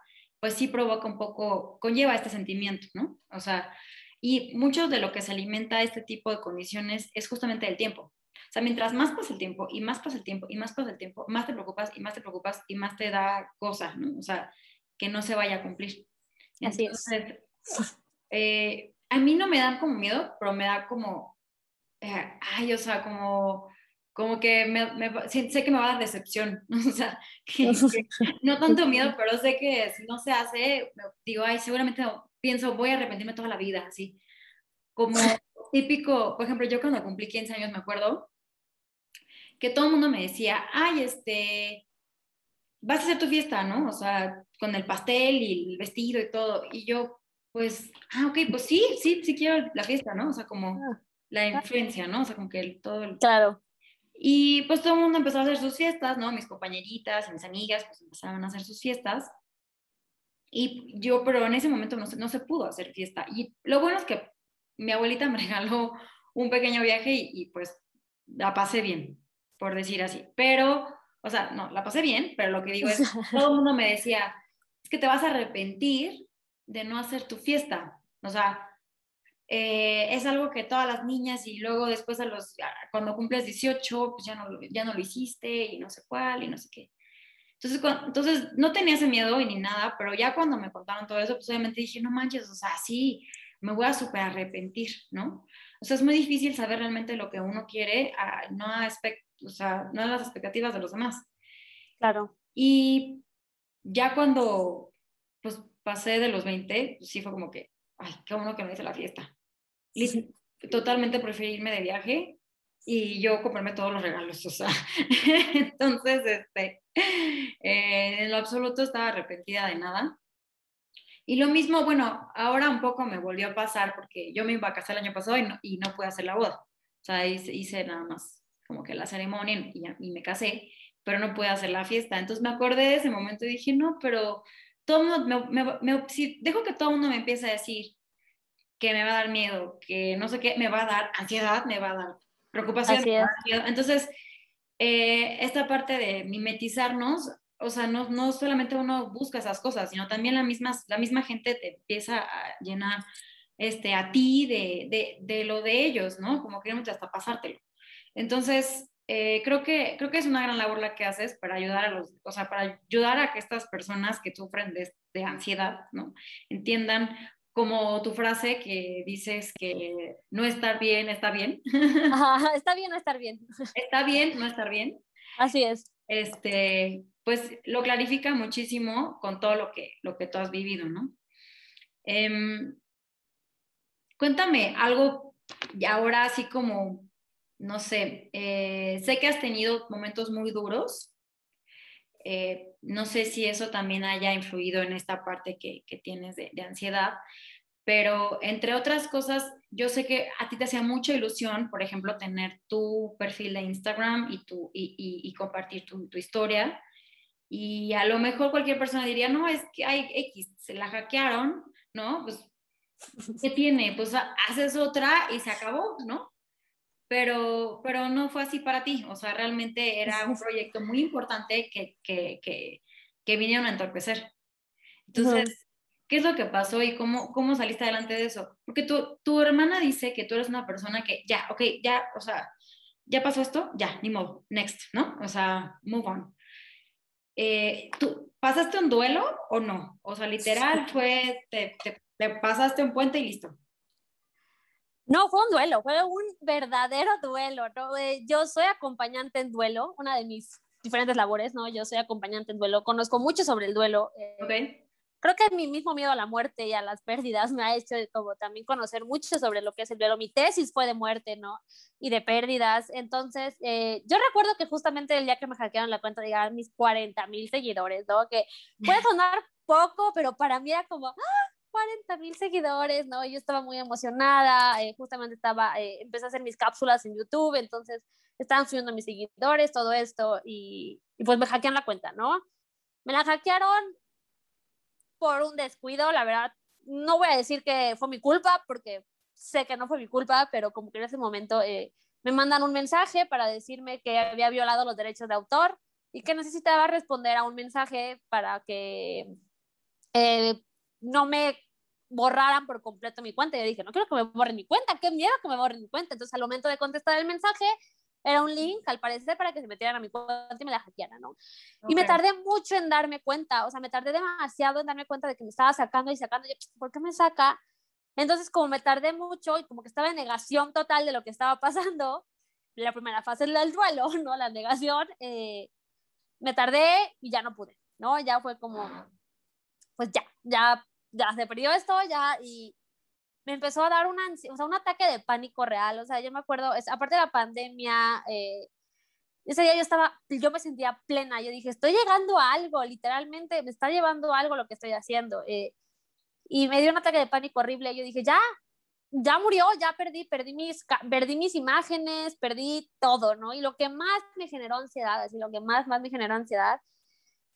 pues sí provoca un poco, conlleva este sentimiento, ¿no? O sea, Y mucho de lo que se alimenta este tipo de condiciones es justamente el tiempo. O sea, mientras más pasa el tiempo y más pasa el tiempo y más pasa el tiempo, más te preocupas y más te preocupas y más te da cosa, ¿no? O sea, que no se vaya a cumplir. Así es. Eh, a mí no me dan como miedo, pero me da como, eh, ay, o sea, como, como que me, sé que me va a dar decepción, o sea, no tanto miedo, pero sé que si no se hace, digo, ay, seguramente pienso, voy a arrepentirme toda la vida, así, como típico, por ejemplo, yo cuando cumplí 15 años me acuerdo que todo el mundo me decía, ay, este, vas a hacer tu fiesta, ¿no? O sea, con el pastel y el vestido y todo, y yo, pues, ah, ok, pues sí, sí, sí quiero la fiesta, ¿no? O sea, como ah, la influencia, ¿no? O sea, como que el, todo el... Claro. Y pues todo el mundo empezó a hacer sus fiestas, ¿no? Mis compañeritas mis amigas pues empezaron a hacer sus fiestas. Y yo, pero en ese momento no se, no se pudo hacer fiesta. Y lo bueno es que mi abuelita me regaló un pequeño viaje y, y pues la pasé bien, por decir así. Pero, o sea, no, la pasé bien, pero lo que digo es, todo el mundo me decía, es que te vas a arrepentir de no hacer tu fiesta. O sea, eh, es algo que todas las niñas y luego después a los, cuando cumples 18, pues ya no, ya no lo hiciste y no sé cuál y no sé qué. Entonces, entonces no tenía ese miedo y ni nada, pero ya cuando me contaron todo eso, pues obviamente dije, no manches, o sea, sí, me voy a súper arrepentir, ¿no? O sea, es muy difícil saber realmente lo que uno quiere, a, no, a o sea, no a las expectativas de los demás. Claro. Y ya cuando, pues pasé de los 20, pues sí fue como que, ay, qué bueno que no hice la fiesta. Sí. Totalmente preferí irme de viaje y yo comprarme todos los regalos, o sea, entonces, este, eh, en lo absoluto estaba arrepentida de nada. Y lo mismo, bueno, ahora un poco me volvió a pasar porque yo me iba a casar el año pasado y no, y no pude hacer la boda. O sea, hice, hice nada más como que la ceremonia y, y, me casé, pero no pude hacer la fiesta. Entonces me acordé de ese momento y dije, no, pero todo mundo, me, si dejo que todo el mundo me empiece a decir que me va a dar miedo, que no sé qué, me va a dar ansiedad, me va a dar preocupación. Entonces, eh, esta parte de mimetizarnos, o sea, no, no solamente uno busca esas cosas, sino también la misma, la misma gente te empieza a llenar este, a ti de, de, de lo de ellos, ¿no? Como queremos hasta pasártelo. Entonces, eh, creo, que, creo que es una gran labor la que haces para ayudar a los, o sea, para ayudar a que estas personas que sufren de, de ansiedad, ¿no? Entiendan como tu frase que dices que no estar bien, está bien. Ajá, está bien no estar bien. Está bien no estar bien. Así es. Este, pues lo clarifica muchísimo con todo lo que, lo que tú has vivido, ¿no? Eh, cuéntame algo ahora así como no sé, eh, sé que has tenido momentos muy duros. Eh, no sé si eso también haya influido en esta parte que, tienes de, ansiedad, pero entre otras cosas, yo sé que a ti te hacía mucha ilusión, por ejemplo, tener tu perfil de Instagram y, tu, y, compartir tu, tu, historia. Y a lo mejor cualquier persona diría, no, es que hay X, se la hackearon, ¿no? Pues, ¿qué tiene? Pues haces otra y se acabó, ¿no? pero, pero no fue así para ti. O sea, realmente era un proyecto muy importante que, que, que, que vinieron a entorpecer. Entonces, ¿qué es lo que pasó y cómo, cómo saliste adelante de eso? Porque tu, tu hermana dice que tú eres una persona que ya, ok, ya, o sea, ya pasó esto, ya, ni modo, next, ¿no? O sea, move on. Eh, ¿Tú pasaste un duelo o no? O sea, literal fue, te, te, te pasaste un puente y listo. No, fue un duelo, fue un verdadero duelo, ¿no? Eh, yo soy acompañante en duelo, una de mis diferentes labores, ¿no? Yo soy acompañante en duelo, conozco mucho sobre el duelo. Eh, creo que mi mismo miedo a la muerte y a las pérdidas me ha hecho como también conocer mucho sobre lo que es el duelo. Mi tesis fue de muerte, ¿no? Y de pérdidas. Entonces, eh, yo recuerdo que justamente el día que me hackearon la cuenta llegaron mis 40 mil seguidores, ¿no? Que puede sonar poco, pero para mí era como, ¡ah! 40 mil seguidores, ¿no? Yo estaba muy emocionada, eh, justamente estaba, eh, empecé a hacer mis cápsulas en YouTube, entonces estaban subiendo mis seguidores, todo esto, y, y pues me hackean la cuenta, ¿no? Me la hackearon por un descuido, la verdad, no voy a decir que fue mi culpa, porque sé que no fue mi culpa, pero como que en ese momento eh, me mandan un mensaje para decirme que había violado los derechos de autor y que necesitaba responder a un mensaje para que eh, no me borraran por completo mi cuenta. Yo dije, no quiero que me borren mi cuenta, qué miedo que me borren mi cuenta. Entonces, al momento de contestar el mensaje, era un link, al parecer, para que se metieran a mi cuenta y me la hackearan, ¿no? Y me tardé mucho en darme cuenta, o sea, me tardé demasiado en darme cuenta de que me estaba sacando y sacando. Y yo, ¿por qué me saca? Entonces, como me tardé mucho y como que estaba en negación total de lo que estaba pasando, la primera fase del duelo, ¿no? La negación, eh, me tardé y ya no pude, ¿no? Ya fue como, pues ya, ya, ya se perdió esto, ya, y me empezó a dar una, o sea, un ataque de pánico real, o sea, yo me acuerdo, es, aparte de la pandemia, eh, ese día yo estaba, yo me sentía plena, yo dije, estoy llegando a algo, literalmente me está llevando a algo lo que estoy haciendo. Eh, y me dio un ataque de pánico horrible, yo dije, ya, ya murió, ya perdí, perdí mis, perdí mis imágenes, perdí todo, ¿no? Y lo que más me generó ansiedad, así lo que más, más me generó ansiedad,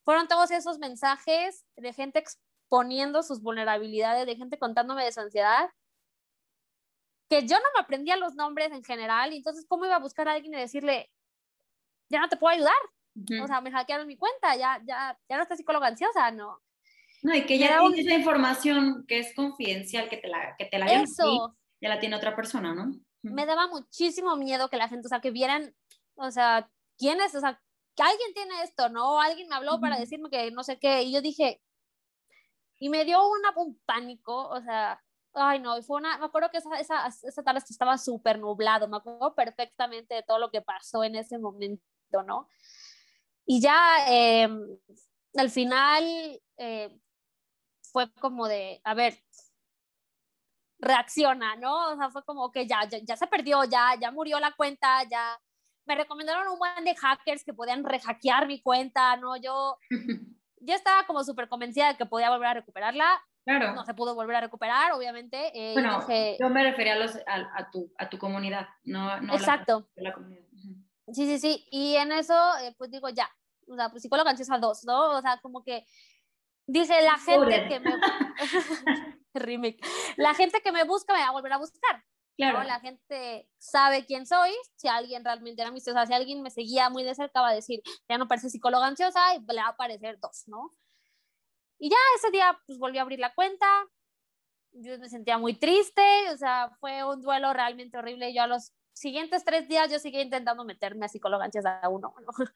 fueron todos esos mensajes de gente exponiendo sus vulnerabilidades, de gente contándome de su ansiedad, que yo no me aprendía los nombres en general, y entonces, ¿cómo iba a buscar a alguien y decirle, ya no te puedo ayudar? O sea, me hackearon mi cuenta, ya, ya, ya no estás psicóloga ansiosa, ¿no? No, y que ya tienes esa información que es confidencial, que te la, que te la Eso. ya la tiene otra persona, ¿no? Me daba muchísimo miedo que la gente, o sea, que vieran, o sea, quién es, o sea, que alguien tiene esto, ¿no? Alguien me habló para decirme que no sé qué, y yo dije, y me dio una, un pánico, o sea, ay no, fue una, me acuerdo que esa, esa, esa tarde estaba súper nublado, me acuerdo perfectamente de todo lo que pasó en ese momento, ¿no? Y ya eh, al final, eh, fue como de, a ver, reacciona, ¿no? O sea, fue como que ya, ya, ya, se perdió, ya, ya murió la cuenta, ya me recomendaron un buen de hackers que podían rehackear mi cuenta, ¿no? Yo ya estaba como súper convencida de que podía volver a recuperarla. Claro. No se pudo volver a recuperar, obviamente. Eh, bueno, yo me refería a, los, a, tu, a tu comunidad, no, no Exacto. La, comunidad. Sí, sí, sí. Y en eso, eh, pues digo, ya, o sea, pues psicóloga a dos, ¿no? O sea, como que Dice, la gente que me... La gente que me busca me va a volver a buscar. Claro. La gente sabe quién soy. Si alguien realmente era mi, o sea, si alguien me seguía muy de cerca, va a decir, ya no parece psicóloga ansiosa y le va a aparecer dos, ¿no? Y ya ese día, pues volví a abrir la cuenta. Yo me sentía muy triste, o sea, fue un duelo realmente horrible. Yo a los siguientes tres días yo seguía intentando meterme a psicóloga ansiosa uno, ¿no?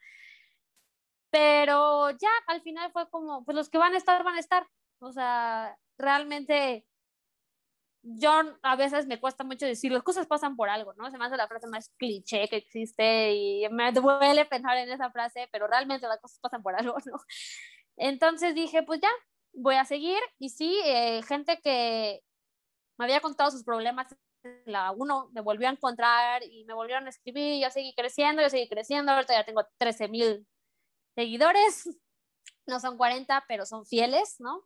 Pero ya al final fue como, pues los que van a estar, van a estar. O sea, realmente yo a veces me cuesta mucho decir, las cosas pasan por algo, ¿no? Se me hace la frase más cliché que existe y me duele pensar en esa frase, pero realmente las cosas pasan por algo, ¿no? Entonces dije, pues ya, voy a seguir. Y sí, eh, gente que me había contado sus problemas la uno me volvió a encontrar y me volvieron a escribir, yo seguí creciendo, yo seguí creciendo, ahorita ya tengo 13 mil seguidores, no son 40, pero son fieles, ¿no?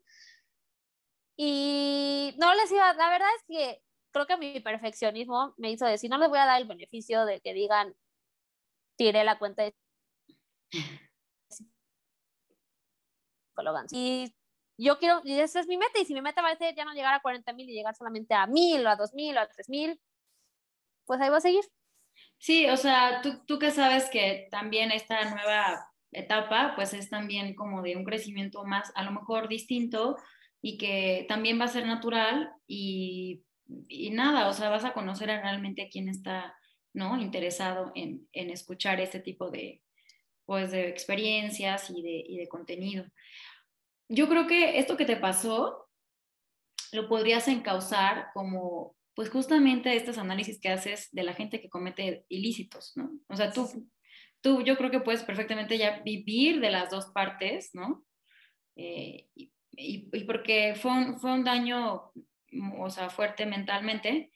Y no les iba, la verdad es que creo que mi perfeccionismo me hizo decir, no les voy a dar el beneficio de que digan, tiré la cuenta de y yo quiero, y esa es mi meta, y si mi meta va a ser ya no llegar a 40 mil y llegar solamente a mil o a dos mil o a tres mil, pues ahí va a seguir. Sí, o sea, tú, tú que sabes que también esta nueva etapa, pues es también como de un crecimiento más, a lo mejor distinto y que también va a ser natural y, y nada, o sea, vas a conocer realmente a quién está, ¿no? Interesado en, en escuchar este tipo de, pues, de experiencias y de, y de contenido. Yo creo que esto que te pasó lo podrías encauzar como pues justamente estos análisis que haces de la gente que comete ilícitos, ¿no? O sea, tú tú yo creo que puedes perfectamente ya vivir de las dos partes, ¿no? Eh, y, y, porque fue un, fue un daño, o sea, fuerte mentalmente.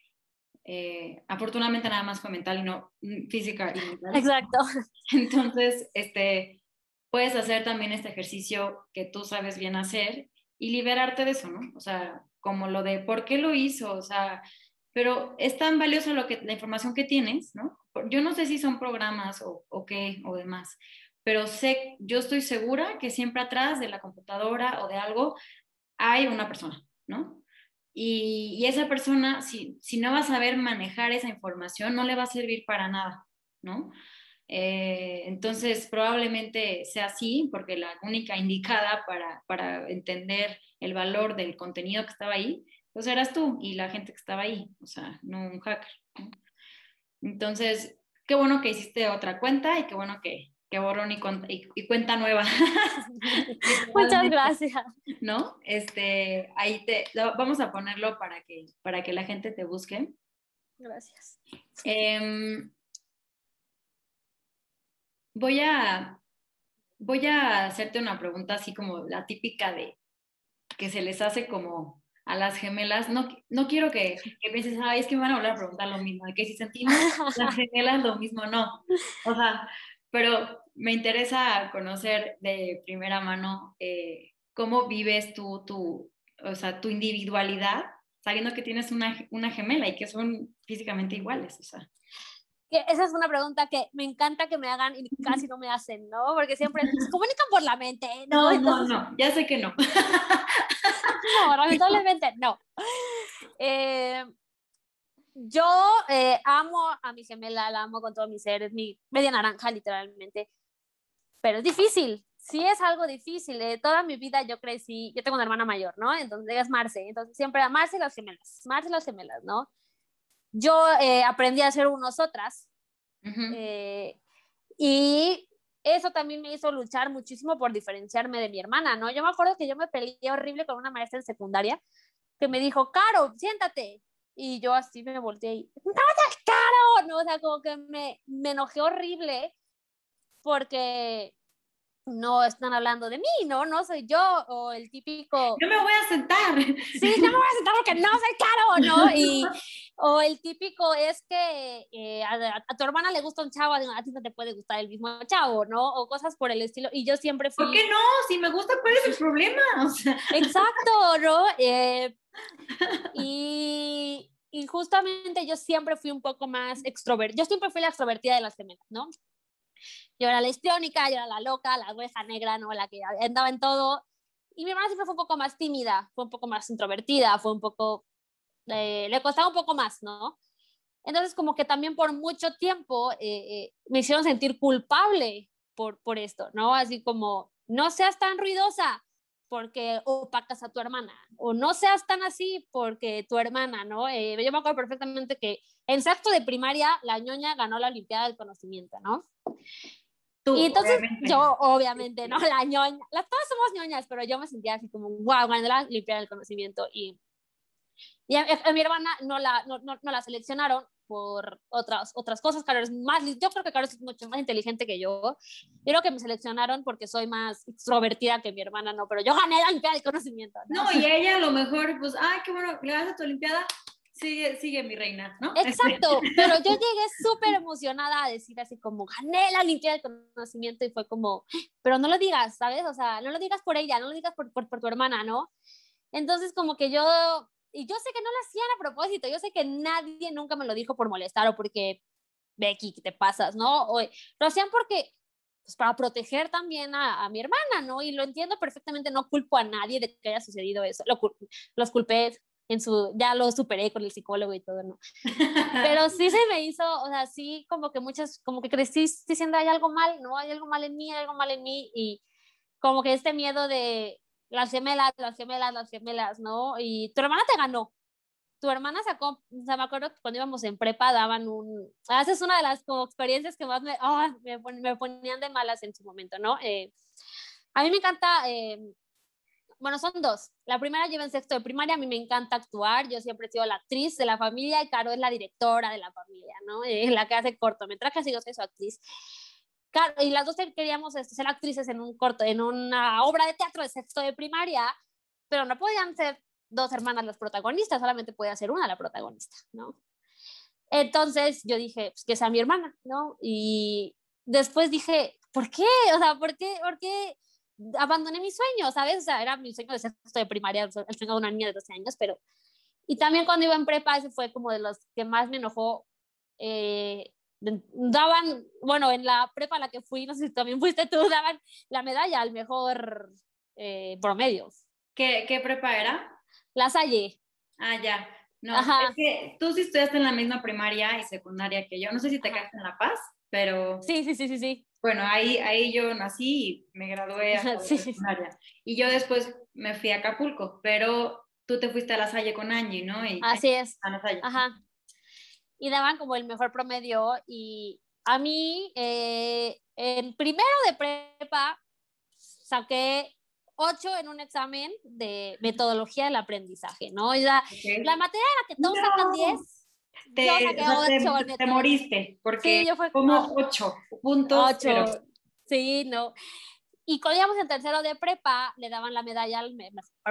Eh, afortunadamente nada más fue mental y no física y mental. Exacto. Entonces, este, puedes hacer también este ejercicio que tú sabes bien hacer y liberarte de eso, ¿no? O sea, como lo de por qué lo hizo, o sea, pero es tan valioso lo que, la información que tienes, ¿no? Yo no sé si son programas o, o qué o demás, pero sé, yo estoy segura que siempre atrás de la computadora o de algo hay una persona, ¿no? Y, esa persona, si, si no va a saber manejar esa información, no le va a servir para nada, ¿no? Eh, entonces, probablemente sea así, porque la única indicada para, para entender el valor del contenido que estaba ahí pues eras tú y la gente que estaba ahí, o sea, no un hacker. Entonces, qué bueno que hiciste otra cuenta y qué bueno que, que borrón y, cuenta, nueva. Muchas gracias. ¿No? Este, ahí te, vamos a ponerlo para que, para que la gente te busque. Gracias. Em, voy a, voy a hacerte una pregunta así como la típica de que se les hace como a las gemelas, no, no quiero que, que pienses, ay, es que me van a volver a preguntar lo mismo, que si sentimos las gemelas lo mismo, no. O sea, pero me interesa conocer de primera mano eh, cómo vives tú tu, o sea, tu individualidad, sabiendo que tienes una, una gemela y que son físicamente iguales, o sea esa es una pregunta que me encanta que me hagan y casi no me hacen, ¿no? Porque siempre se comunican por la mente, ¿no? No, no, ya sé que no. no, lamentablemente no. Eh, yo eh, amo a mi gemela, la amo con todo mi ser, es mi media naranja literalmente, pero es difícil, sí es algo difícil. Eh, toda mi vida yo crecí, yo tengo una hermana mayor, ¿no? Entonces ella es Marce, entonces siempre a Marce y las gemelas, Marce y las gemelas, ¿no? Yo eh, aprendí a ser unos otras. Eh, y eso también me hizo luchar muchísimo por diferenciarme de mi hermana, ¿no? Yo me acuerdo que yo me peleé horrible con una maestra en secundaria que me dijo, Caro, siéntate. Y yo así me volteé y, ¡No, Caro! ¿no? O sea, como que me, me enojé horrible porque no están hablando de mí, ¿no? No soy yo, o el típico... Yo me voy a sentar. Sí, yo me voy a sentar porque no soy caro, ¿no? Y, o el típico es que eh, a, tu hermana le gusta un chavo, a ti no te puede gustar el mismo chavo, ¿no? O cosas por el estilo. Y yo siempre fui... ¿Por qué no? Si me gusta, ¿cuál es el problema? O sea... Exacto, ¿no? Eh, y, y justamente yo siempre fui un poco más extrovertida. Yo siempre fui la extrovertida de las gemelas, ¿no? Yo era la histriónica, yo era la loca, la oveja negra, ¿no? La que andaba en todo. Y mi hermana siempre fue un poco más tímida, fue un poco más introvertida, fue un poco, eh, le costaba un poco más, ¿no? Entonces, como que también por mucho tiempo eh, eh, me hicieron sentir culpable por, por esto, ¿no? Así como, no seas tan ruidosa porque opacas a tu hermana, o no seas tan así porque tu hermana, ¿no? yo me acuerdo perfectamente que en sexto de primaria la ñoña ganó la Olimpiada del Conocimiento, ¿no? Y entonces yo, obviamente, ¿no? La ñoña, las, todas somos ñoñas, pero yo me sentía así como, wow, ganando la Olimpiada del Conocimiento. Y, y a, mi hermana no la, no, no, la seleccionaron por otras, otras cosas. Caro es más, yo creo que Caro es mucho más inteligente que yo. Yo creo que me seleccionaron porque soy más extrovertida que mi hermana, no, pero yo gané la Olimpiada del Conocimiento. No, no y ella a lo mejor, pues, ay, qué bueno, le das a tu Olimpiada, sigue, sigue mi reina, ¿no? Exacto, pero yo llegué súper emocionada a decir así como, gané la Olimpiada del Conocimiento y fue como, pero no lo digas, ¿sabes? O sea, no lo digas por ella, no lo digas por, por, tu hermana, ¿no? Entonces como que yo, y yo sé que no lo hacían a propósito, yo sé que nadie nunca me lo dijo por molestar o porque, Becky, te pasas, ¿no? O, lo hacían porque pues para proteger también a, a, mi hermana, ¿no? Y lo entiendo perfectamente, no culpo a nadie de que haya sucedido eso, lo, los culpé en su, ya lo superé con el psicólogo y todo, ¿no? Pero sí se me hizo, o sea, sí como que muchas, como que crecí diciendo hay algo mal, ¿no? Hay algo mal en mí, hay algo mal en mí y como que este miedo de las gemelas, las gemelas, las gemelas, ¿no? Y tu hermana te ganó. Tu hermana sacó, o sea, me acuerdo que cuando íbamos en prepa daban un, esa es una de las como experiencias que más me, oh, me, me, ponían de malas en su momento, ¿no? Eh, a mí me encanta eh, bueno, son dos. La primera lleva en sexto de primaria, a mí me encanta actuar, yo siempre he sido la actriz de la familia y Caro es la directora de la familia, ¿no? Eh, la que hace cortometrajes y yo soy su actriz. Caro, y las dos queríamos este, ser actrices en un corto, en una obra de teatro de sexto de primaria, pero no podían ser dos hermanas las protagonistas, solamente podía ser una la protagonista, ¿no? Entonces yo dije, pues que sea mi hermana, ¿no? Y después dije, ¿por qué? O sea, ¿por qué? ¿Por qué? Abandoné mi sueño, ¿sabes? O sea, era mi sueño de sexto de primaria, el sueño de una niña de 12 años, pero... Y también cuando iba en prepa, ese fue como de los que más me enojó. Eh, daban, bueno, en la prepa a la que fui, no sé si también fuiste tú, daban la medalla al mejor eh, promedio. ¿Qué, ¿Qué prepa era? La Salle. Ah, ya. No, es que tú sí estudiaste en la misma primaria y secundaria que yo. No sé si te quedaste en La Paz, pero... Sí, sí, sí, sí, sí. Bueno, ahí, ahí yo nací y me gradué a la secundaria. Y yo después me fui a Acapulco, pero tú te fuiste a la Salle con Angie, ¿no? Así es. Ajá. Y daban como el mejor promedio y a mí, eh, en primero de prepa, saqué 8 en un examen de metodología del aprendizaje, ¿no? la, la materia en la que todos sacan 10, te, yo saqué te, te, moriste, porque sí, yo fue, como 8 puntos. 8, sí, no. Y cuando íbamos en tercero de prepa, le daban la medalla al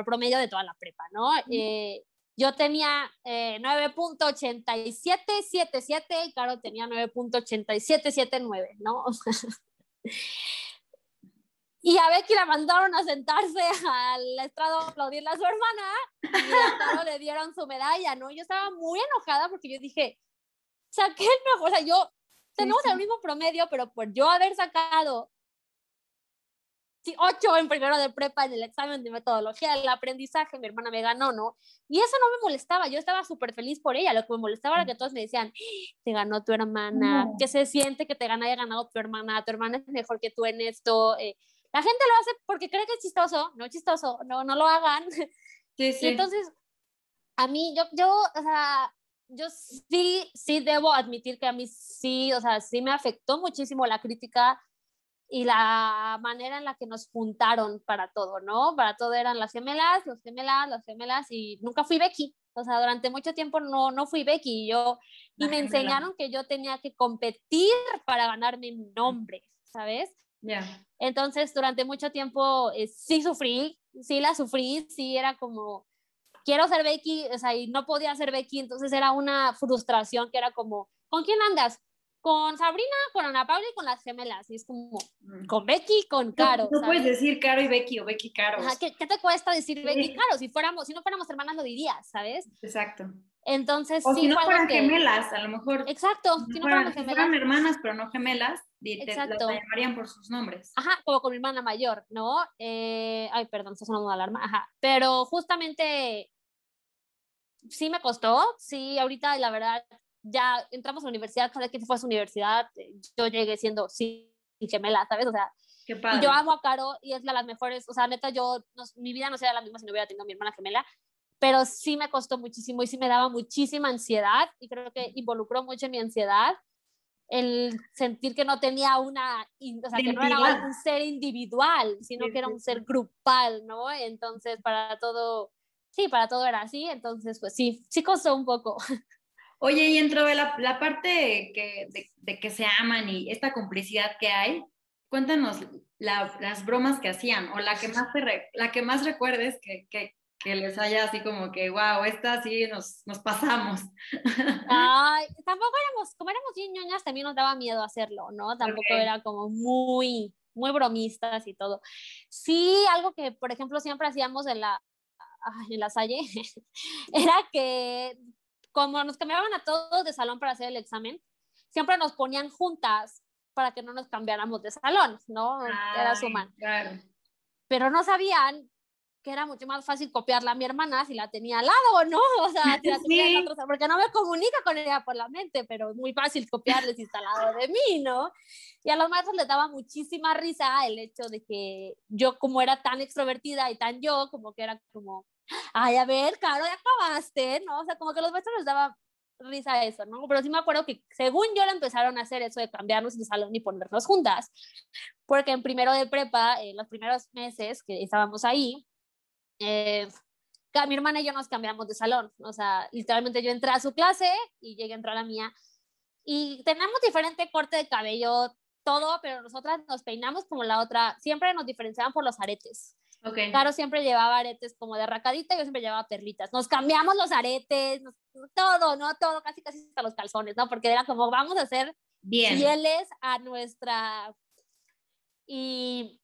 promedio de toda la prepa, ¿no? Eh, yo tenía eh, 9.8777 y Caro tenía 9.8779, ¿no? y a Becky la mandaron a sentarse al estrado a aplaudirle a su hermana y a Caro le dieron su medalla, ¿no? Yo estaba muy enojada porque yo dije, saqué el mejor, o sea, yo, tenemos el mismo promedio, pero por yo haber sacado sí, ocho en primero de prepa en el examen de metodología del aprendizaje, mi hermana me ganó, ¿no? Y eso no me molestaba, yo estaba súper feliz por ella, lo que me molestaba era que todos me decían, te ganó tu hermana, que se siente que te gana, haya ganado tu hermana, tu hermana es mejor que tú en esto. Eh, la gente lo hace porque cree que es chistoso, no es chistoso, no, no lo hagan. Sí, sí. Y entonces, a mí, yo, yo, o sea, yo sí, sí debo admitir que a mí sí, o sea, sí me afectó muchísimo la crítica y la manera en la que nos juntaron para todo, ¿no? Para todo eran las gemelas, los gemelas, las gemelas y nunca fui Becky. O sea, durante mucho tiempo no, no fui Becky y yo, y me enseñaron que yo tenía que competir para ganarme mi nombre, ¿sabes? Ya. Entonces, durante mucho tiempo eh, sí sufrí, sí la sufrí, sí era como, quiero ser Becky, o sea, y no podía ser Becky, entonces era una frustración que era como, ¿con quién andas? con Sabrina, con Ana Paula y con las gemelas. Y es como, mm. con Becky, con Caro. No, puedes decir Caro y Becky o Becky Caro. ¿qué, te cuesta decir Becky y Caro? Si, fuéramos, si no fuéramos hermanas lo dirías, ¿sabes? Exacto. Entonces, o si no fueran gemelas, a lo mejor. Exacto, si no fueran, gemelas. fueran hermanas, pero no gemelas, te, Exacto. las llamarían por sus nombres. Ajá, como con mi hermana mayor, ¿no? Eh, ay, perdón, está sonando una alarma. Ajá, pero justamente sí me costó, sí, ahorita la verdad ya entramos a la universidad, cada que fue a su universidad, yo llegué siendo sí gemela, ¿sabes? O sea, yo amo a Caro y es de las mejores, o sea, neta, yo, mi vida no sería la misma si no hubiera tenido a mi hermana gemela, pero sí me costó muchísimo y sí me daba muchísima ansiedad y creo que involucró mucho en mi ansiedad el sentir que no tenía una, o sea, que no era un ser individual, sino que era un ser grupal, ¿no? Entonces, para todo, sí, para todo era así, entonces, pues sí, sí costó un poco. Oye, y dentro de la, la parte que, de, que se aman y esta complicidad que hay, cuéntanos las bromas que hacían o la que más, la que más recuerdes que, que, que, les haya así como que, wow, esta sí nos, nos pasamos. Ay, tampoco éramos, como éramos bien ñoñas, también nos daba miedo hacerlo, ¿no? Tampoco era como muy, muy bromistas y todo. Sí, algo que, por ejemplo, siempre hacíamos en la, en la Salle, era que como nos cambiaban a todos de salón para hacer el examen, siempre nos ponían juntas para que no nos cambiáramos de salón, ¿no? era su Claro. Pero no sabían que era mucho más fácil copiarla a mi hermana si la tenía al lado, ¿no? O sea, si la tenía en otro, porque no me comunica con ella por la mente, pero es muy fácil copiarles instalado de mí, ¿no? Y a los maestros les daba muchísima risa el hecho de que yo, como era tan extrovertida y tan yo, como que era como, ay, a ver, Caro, ya acabaste, ¿no? O sea, como que los maestros les daba risa eso, ¿no? Pero sí me acuerdo que según yo le empezaron a hacer eso de cambiarnos de salón y ponernos juntas, porque en primero de prepa, en los primeros meses que estábamos ahí, eh, mi hermana y yo nos cambiamos de salón, o sea, literalmente yo entré a su clase y llegué a entrar a la mía, y teníamos diferente corte de cabello, todo, pero nosotras nos peinamos como la otra, siempre nos diferenciaban por los aretes. Okay. Caro siempre llevaba aretes como de racadita, yo siempre llevaba perlitas. Nos cambiamos los aretes, todo, ¿no? Todo, casi casi hasta los calzones, ¿no? Porque era como, vamos a ser Bien. fieles a nuestra... Y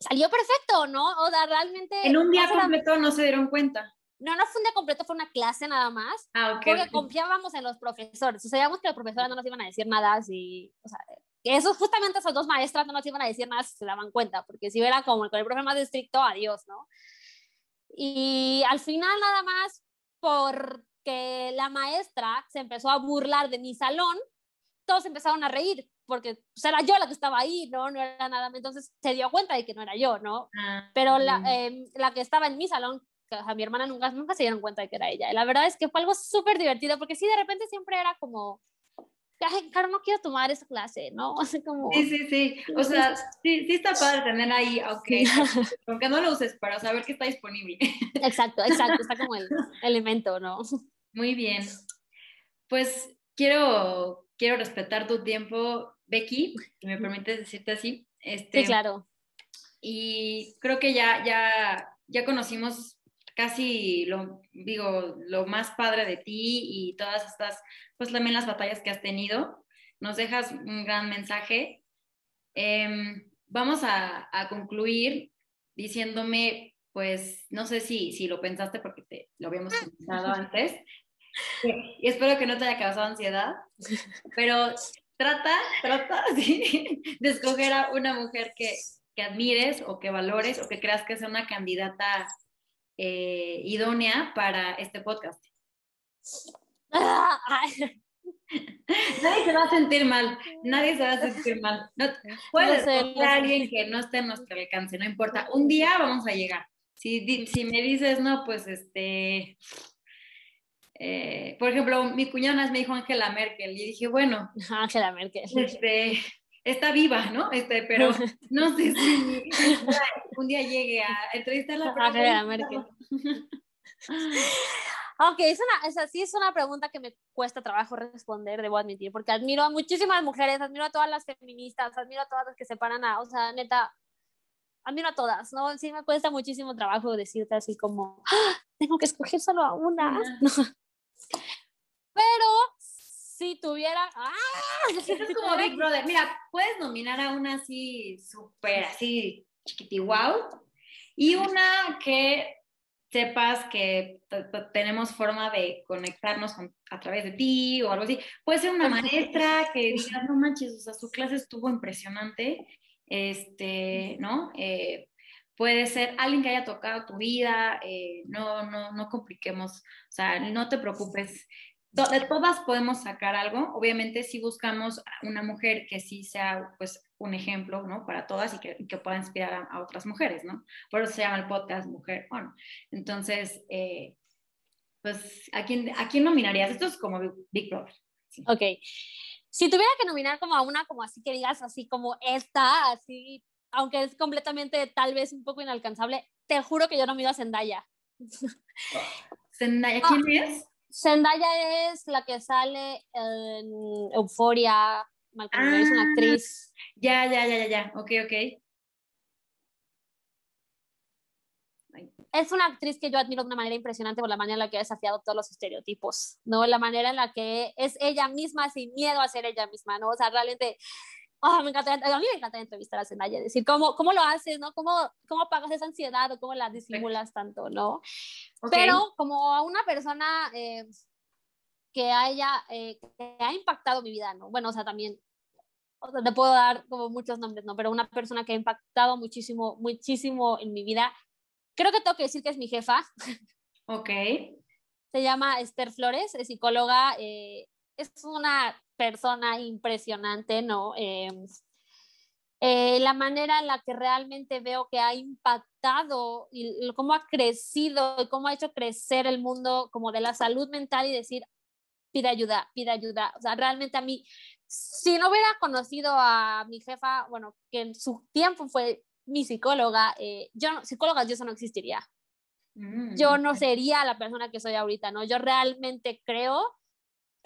salió perfecto, ¿no? O sea, realmente... En un día completo no se dieron cuenta. No, no fue un día completo, fue una clase nada más. Ah, ok. Porque confiábamos en los profesores. O sabíamos que los profesores no nos iban a decir nada así, o sea, eso justamente esas dos maestras no nos iban a decir nada si se daban cuenta, porque si era como con el profe más estricto, adiós, ¿no? Y al final nada más porque la maestra se empezó a burlar de mi salón, todos empezaron a reír, porque pues, era yo la que estaba ahí, ¿no? No era nada, entonces se dio cuenta de que no era yo, ¿no? Ah, Pero la, em, la que estaba en mi salón a mi hermana nunca, nunca se dieron cuenta de que era ella. Y la verdad es que fue algo súper divertido porque sí, de repente siempre era como, ay, claro, no quiero tomar esa clase, ¿no? O sea, como... Sí, sí, sí. O sea, sí, sí está padre tener ahí, aunque, aunque no lo uses, para saber que está disponible. Exacto, exacto, está como el elemento, ¿no? Muy bien. Pues quiero, quiero respetar tu tiempo, Becky, si me permites decirte así. Este, sí, claro. Y creo que ya, ya, ya conocimos casi lo, digo, lo más padre de ti y todas estas, pues también las batallas que has tenido. Nos dejas un gran mensaje. Em, vamos a, a, concluir diciéndome, pues, no sé si, si lo pensaste porque te lo habíamos comentado antes, y espero que no te haya causado ansiedad, pero trata, trata de escoger a una mujer que, que admires o que valores o que creas que sea una candidata eh, idónea para este podcast. Nadie se va a sentir mal, nadie se va a sentir mal. No, puedes ser alguien que no esté en nuestro alcance, no importa. Un día vamos a llegar. Si, si me dices, no, pues este, eh, por ejemplo, mi cuñada me dijo Angela Merkel y dije, bueno, Angela Merkel. Este, está viva, ¿no? Este, pero no sé si un día llegue a entrevistarla. Angela Merkel. Aunque es una, esa sí es una pregunta que me cuesta trabajo responder, debo admitir, porque admiro a muchísimas mujeres, admiro a todas las feministas, admiro a todas las que se paran a, o sea, neta, admiro a todas, ¿no? Sí me cuesta muchísimo trabajo decirte así como, ¡Ah! tengo que escoger solo a una. Pero si tuviera. ¡Ah! Eso es como Big Brother. Mira, puedes nominar a una así, súper así, chiquiti wow, y una que sepas que tenemos forma de conectarnos a través de ti o algo así. Puede ser una maestra que diga, no manches, o sea, su clase estuvo impresionante, este, ¿no? Eh, puede ser alguien que haya tocado tu vida, eh, no, no, no compliquemos, o sea, no te preocupes. De todas podemos sacar algo, obviamente si buscamos una mujer que sí sea pues un ejemplo, ¿no? Para todas y que, que pueda inspirar a, otras mujeres, ¿no? Por eso se llama el podcast Mujer, bueno, entonces, eh, pues, ¿a quién, ¿a quién nominarías? Esto es como Big Brother. Ok. Si tuviera que nominar como a una, como así que digas, así como esta, así aunque es completamente tal vez un poco inalcanzable, te juro que yo no mido a Zendaya. ¿Zendaya quién ah, es? Zendaya es la que sale en Euforia, Malcolm es una ah, actriz. Ya, ya, ya, ya, ya, ok, ok. Es una actriz que yo admiro de una manera impresionante por la manera en la que ha desafiado todos los estereotipos, ¿no? La manera en la que es ella misma sin miedo a ser ella misma, ¿no? O sea, realmente Oh, me encanta, a mí me encanta entrevistar a Zendaya, decir cómo, cómo lo haces, ¿no? ¿Cómo, cómo pagas esa ansiedad o cómo la disimulas tanto, ¿no? Pero como a una persona eh, que haya, eh, que ha impactado mi vida, ¿no? Bueno, o sea, también, o sea, te puedo dar como muchos nombres, ¿no? Pero una persona que ha impactado muchísimo, muchísimo en mi vida, creo que tengo que decir que es mi jefa. Ok. Se llama Esther Flores, es psicóloga, eh, es una persona impresionante, ¿no? Em, eh, la manera en la que realmente veo que ha impactado y cómo ha crecido y cómo ha hecho crecer el mundo como de la salud mental y decir, pide ayuda, pide ayuda. O sea, realmente a mí, si no hubiera conocido a mi jefa, bueno, que en su tiempo fue mi psicóloga, eh, yo no, psicóloga, yo eso no existiría. Mm, yo no sería la persona que soy ahorita, ¿no? Yo realmente creo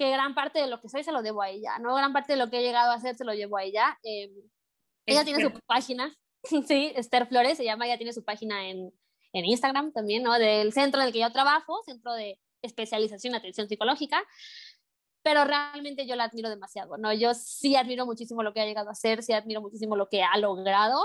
que gran parte de lo que soy se lo debo a ella, ¿no? Gran parte de lo que he llegado a hacer se lo llevo a ella. Eh, ella tiene su página, sí, Esther Flores se llama, ella tiene su página en, en Instagram también, ¿no? Del centro en el que yo trabajo, Centro de Especialización en Atención Psicológica, pero realmente yo la admiro demasiado, ¿no? Yo sí admiro muchísimo lo que ha llegado a hacer, sí admiro muchísimo lo que ha logrado.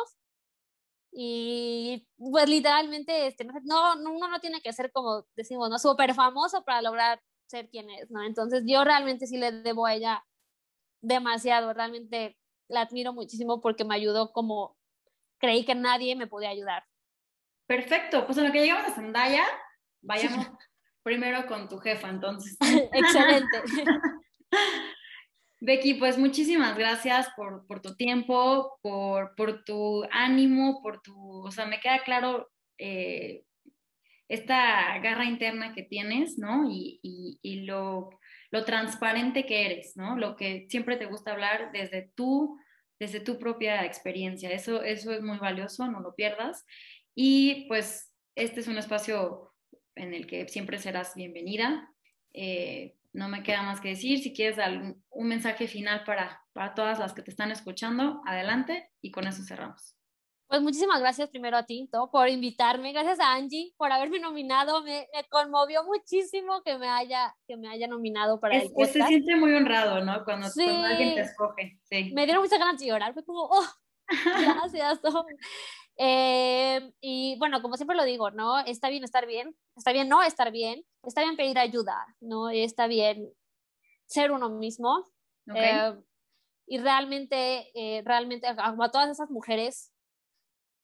Y pues literalmente, este, no, no, uno no tiene que ser como decimos, ¿no? Súper famoso para lograr ser quien es, ¿no? Entonces yo realmente sí le debo a ella demasiado, realmente la admiro muchísimo porque me ayudó como creí que nadie me podía ayudar. Perfecto, pues en lo que llegamos a Zendaya, vayamos primero con tu jefa, entonces. Excelente. Becky, pues muchísimas gracias por, por tu tiempo, por, por, tu ánimo, por tu, o sea, me queda claro eh, esta garra interna que tienes, ¿no? Y, y, lo, lo, transparente que eres, ¿no? Lo que siempre te gusta hablar desde tu, desde tu propia experiencia. Eso, eso es muy valioso, no lo pierdas. Y pues este es un espacio en el que siempre serás bienvenida. Eh, no me queda más que decir, si quieres dar un, mensaje final para, para todas las que te están escuchando, adelante y con eso cerramos. Pues muchísimas gracias primero a ti, por invitarme. Gracias a Angie por haberme nominado. Me, conmovió muchísimo que me haya, que me haya nominado para el podcast. Se siente muy honrado, ¿no? Cuando, alguien te escoge. Sí. Me dieron muchas ganas de llorar. Fue como, oh, gracias. eh, y bueno, como siempre lo digo, ¿no? Está bien estar bien, está bien no estar bien, está bien pedir ayuda, ¿no? Está bien ser uno mismo. Eh, y realmente, eh, realmente, a todas esas mujeres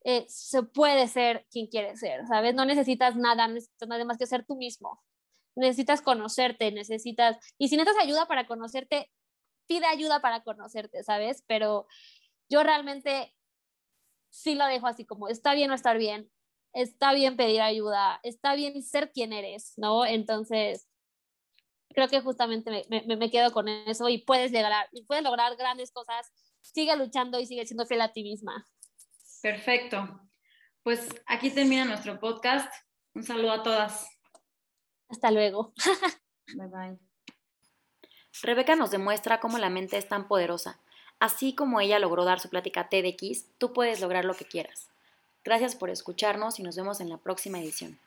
eh, se puede ser quien quiere ser, ¿sabes? No necesitas nada, no necesitas nada más que ser tú mismo. Necesitas conocerte, necesitas, y si necesitas ayuda para conocerte, pide ayuda para conocerte, ¿sabes? Pero yo realmente sí lo dejo así como, está bien o estar bien, está bien pedir ayuda, está bien ser quien eres, ¿no? Entonces, creo que justamente me, me, quedo con eso y puedes llegar, y puedes lograr grandes cosas, sigue luchando y sigue siendo fiel a ti misma. Perfecto. Pues aquí termina nuestro podcast. Un saludo a todas. Hasta luego. bye bye. Rebeca nos demuestra cómo la mente es tan poderosa. Así como ella logró dar su plática TEDx, tú puedes lograr lo que quieras. Gracias por escucharnos y nos vemos en la próxima edición.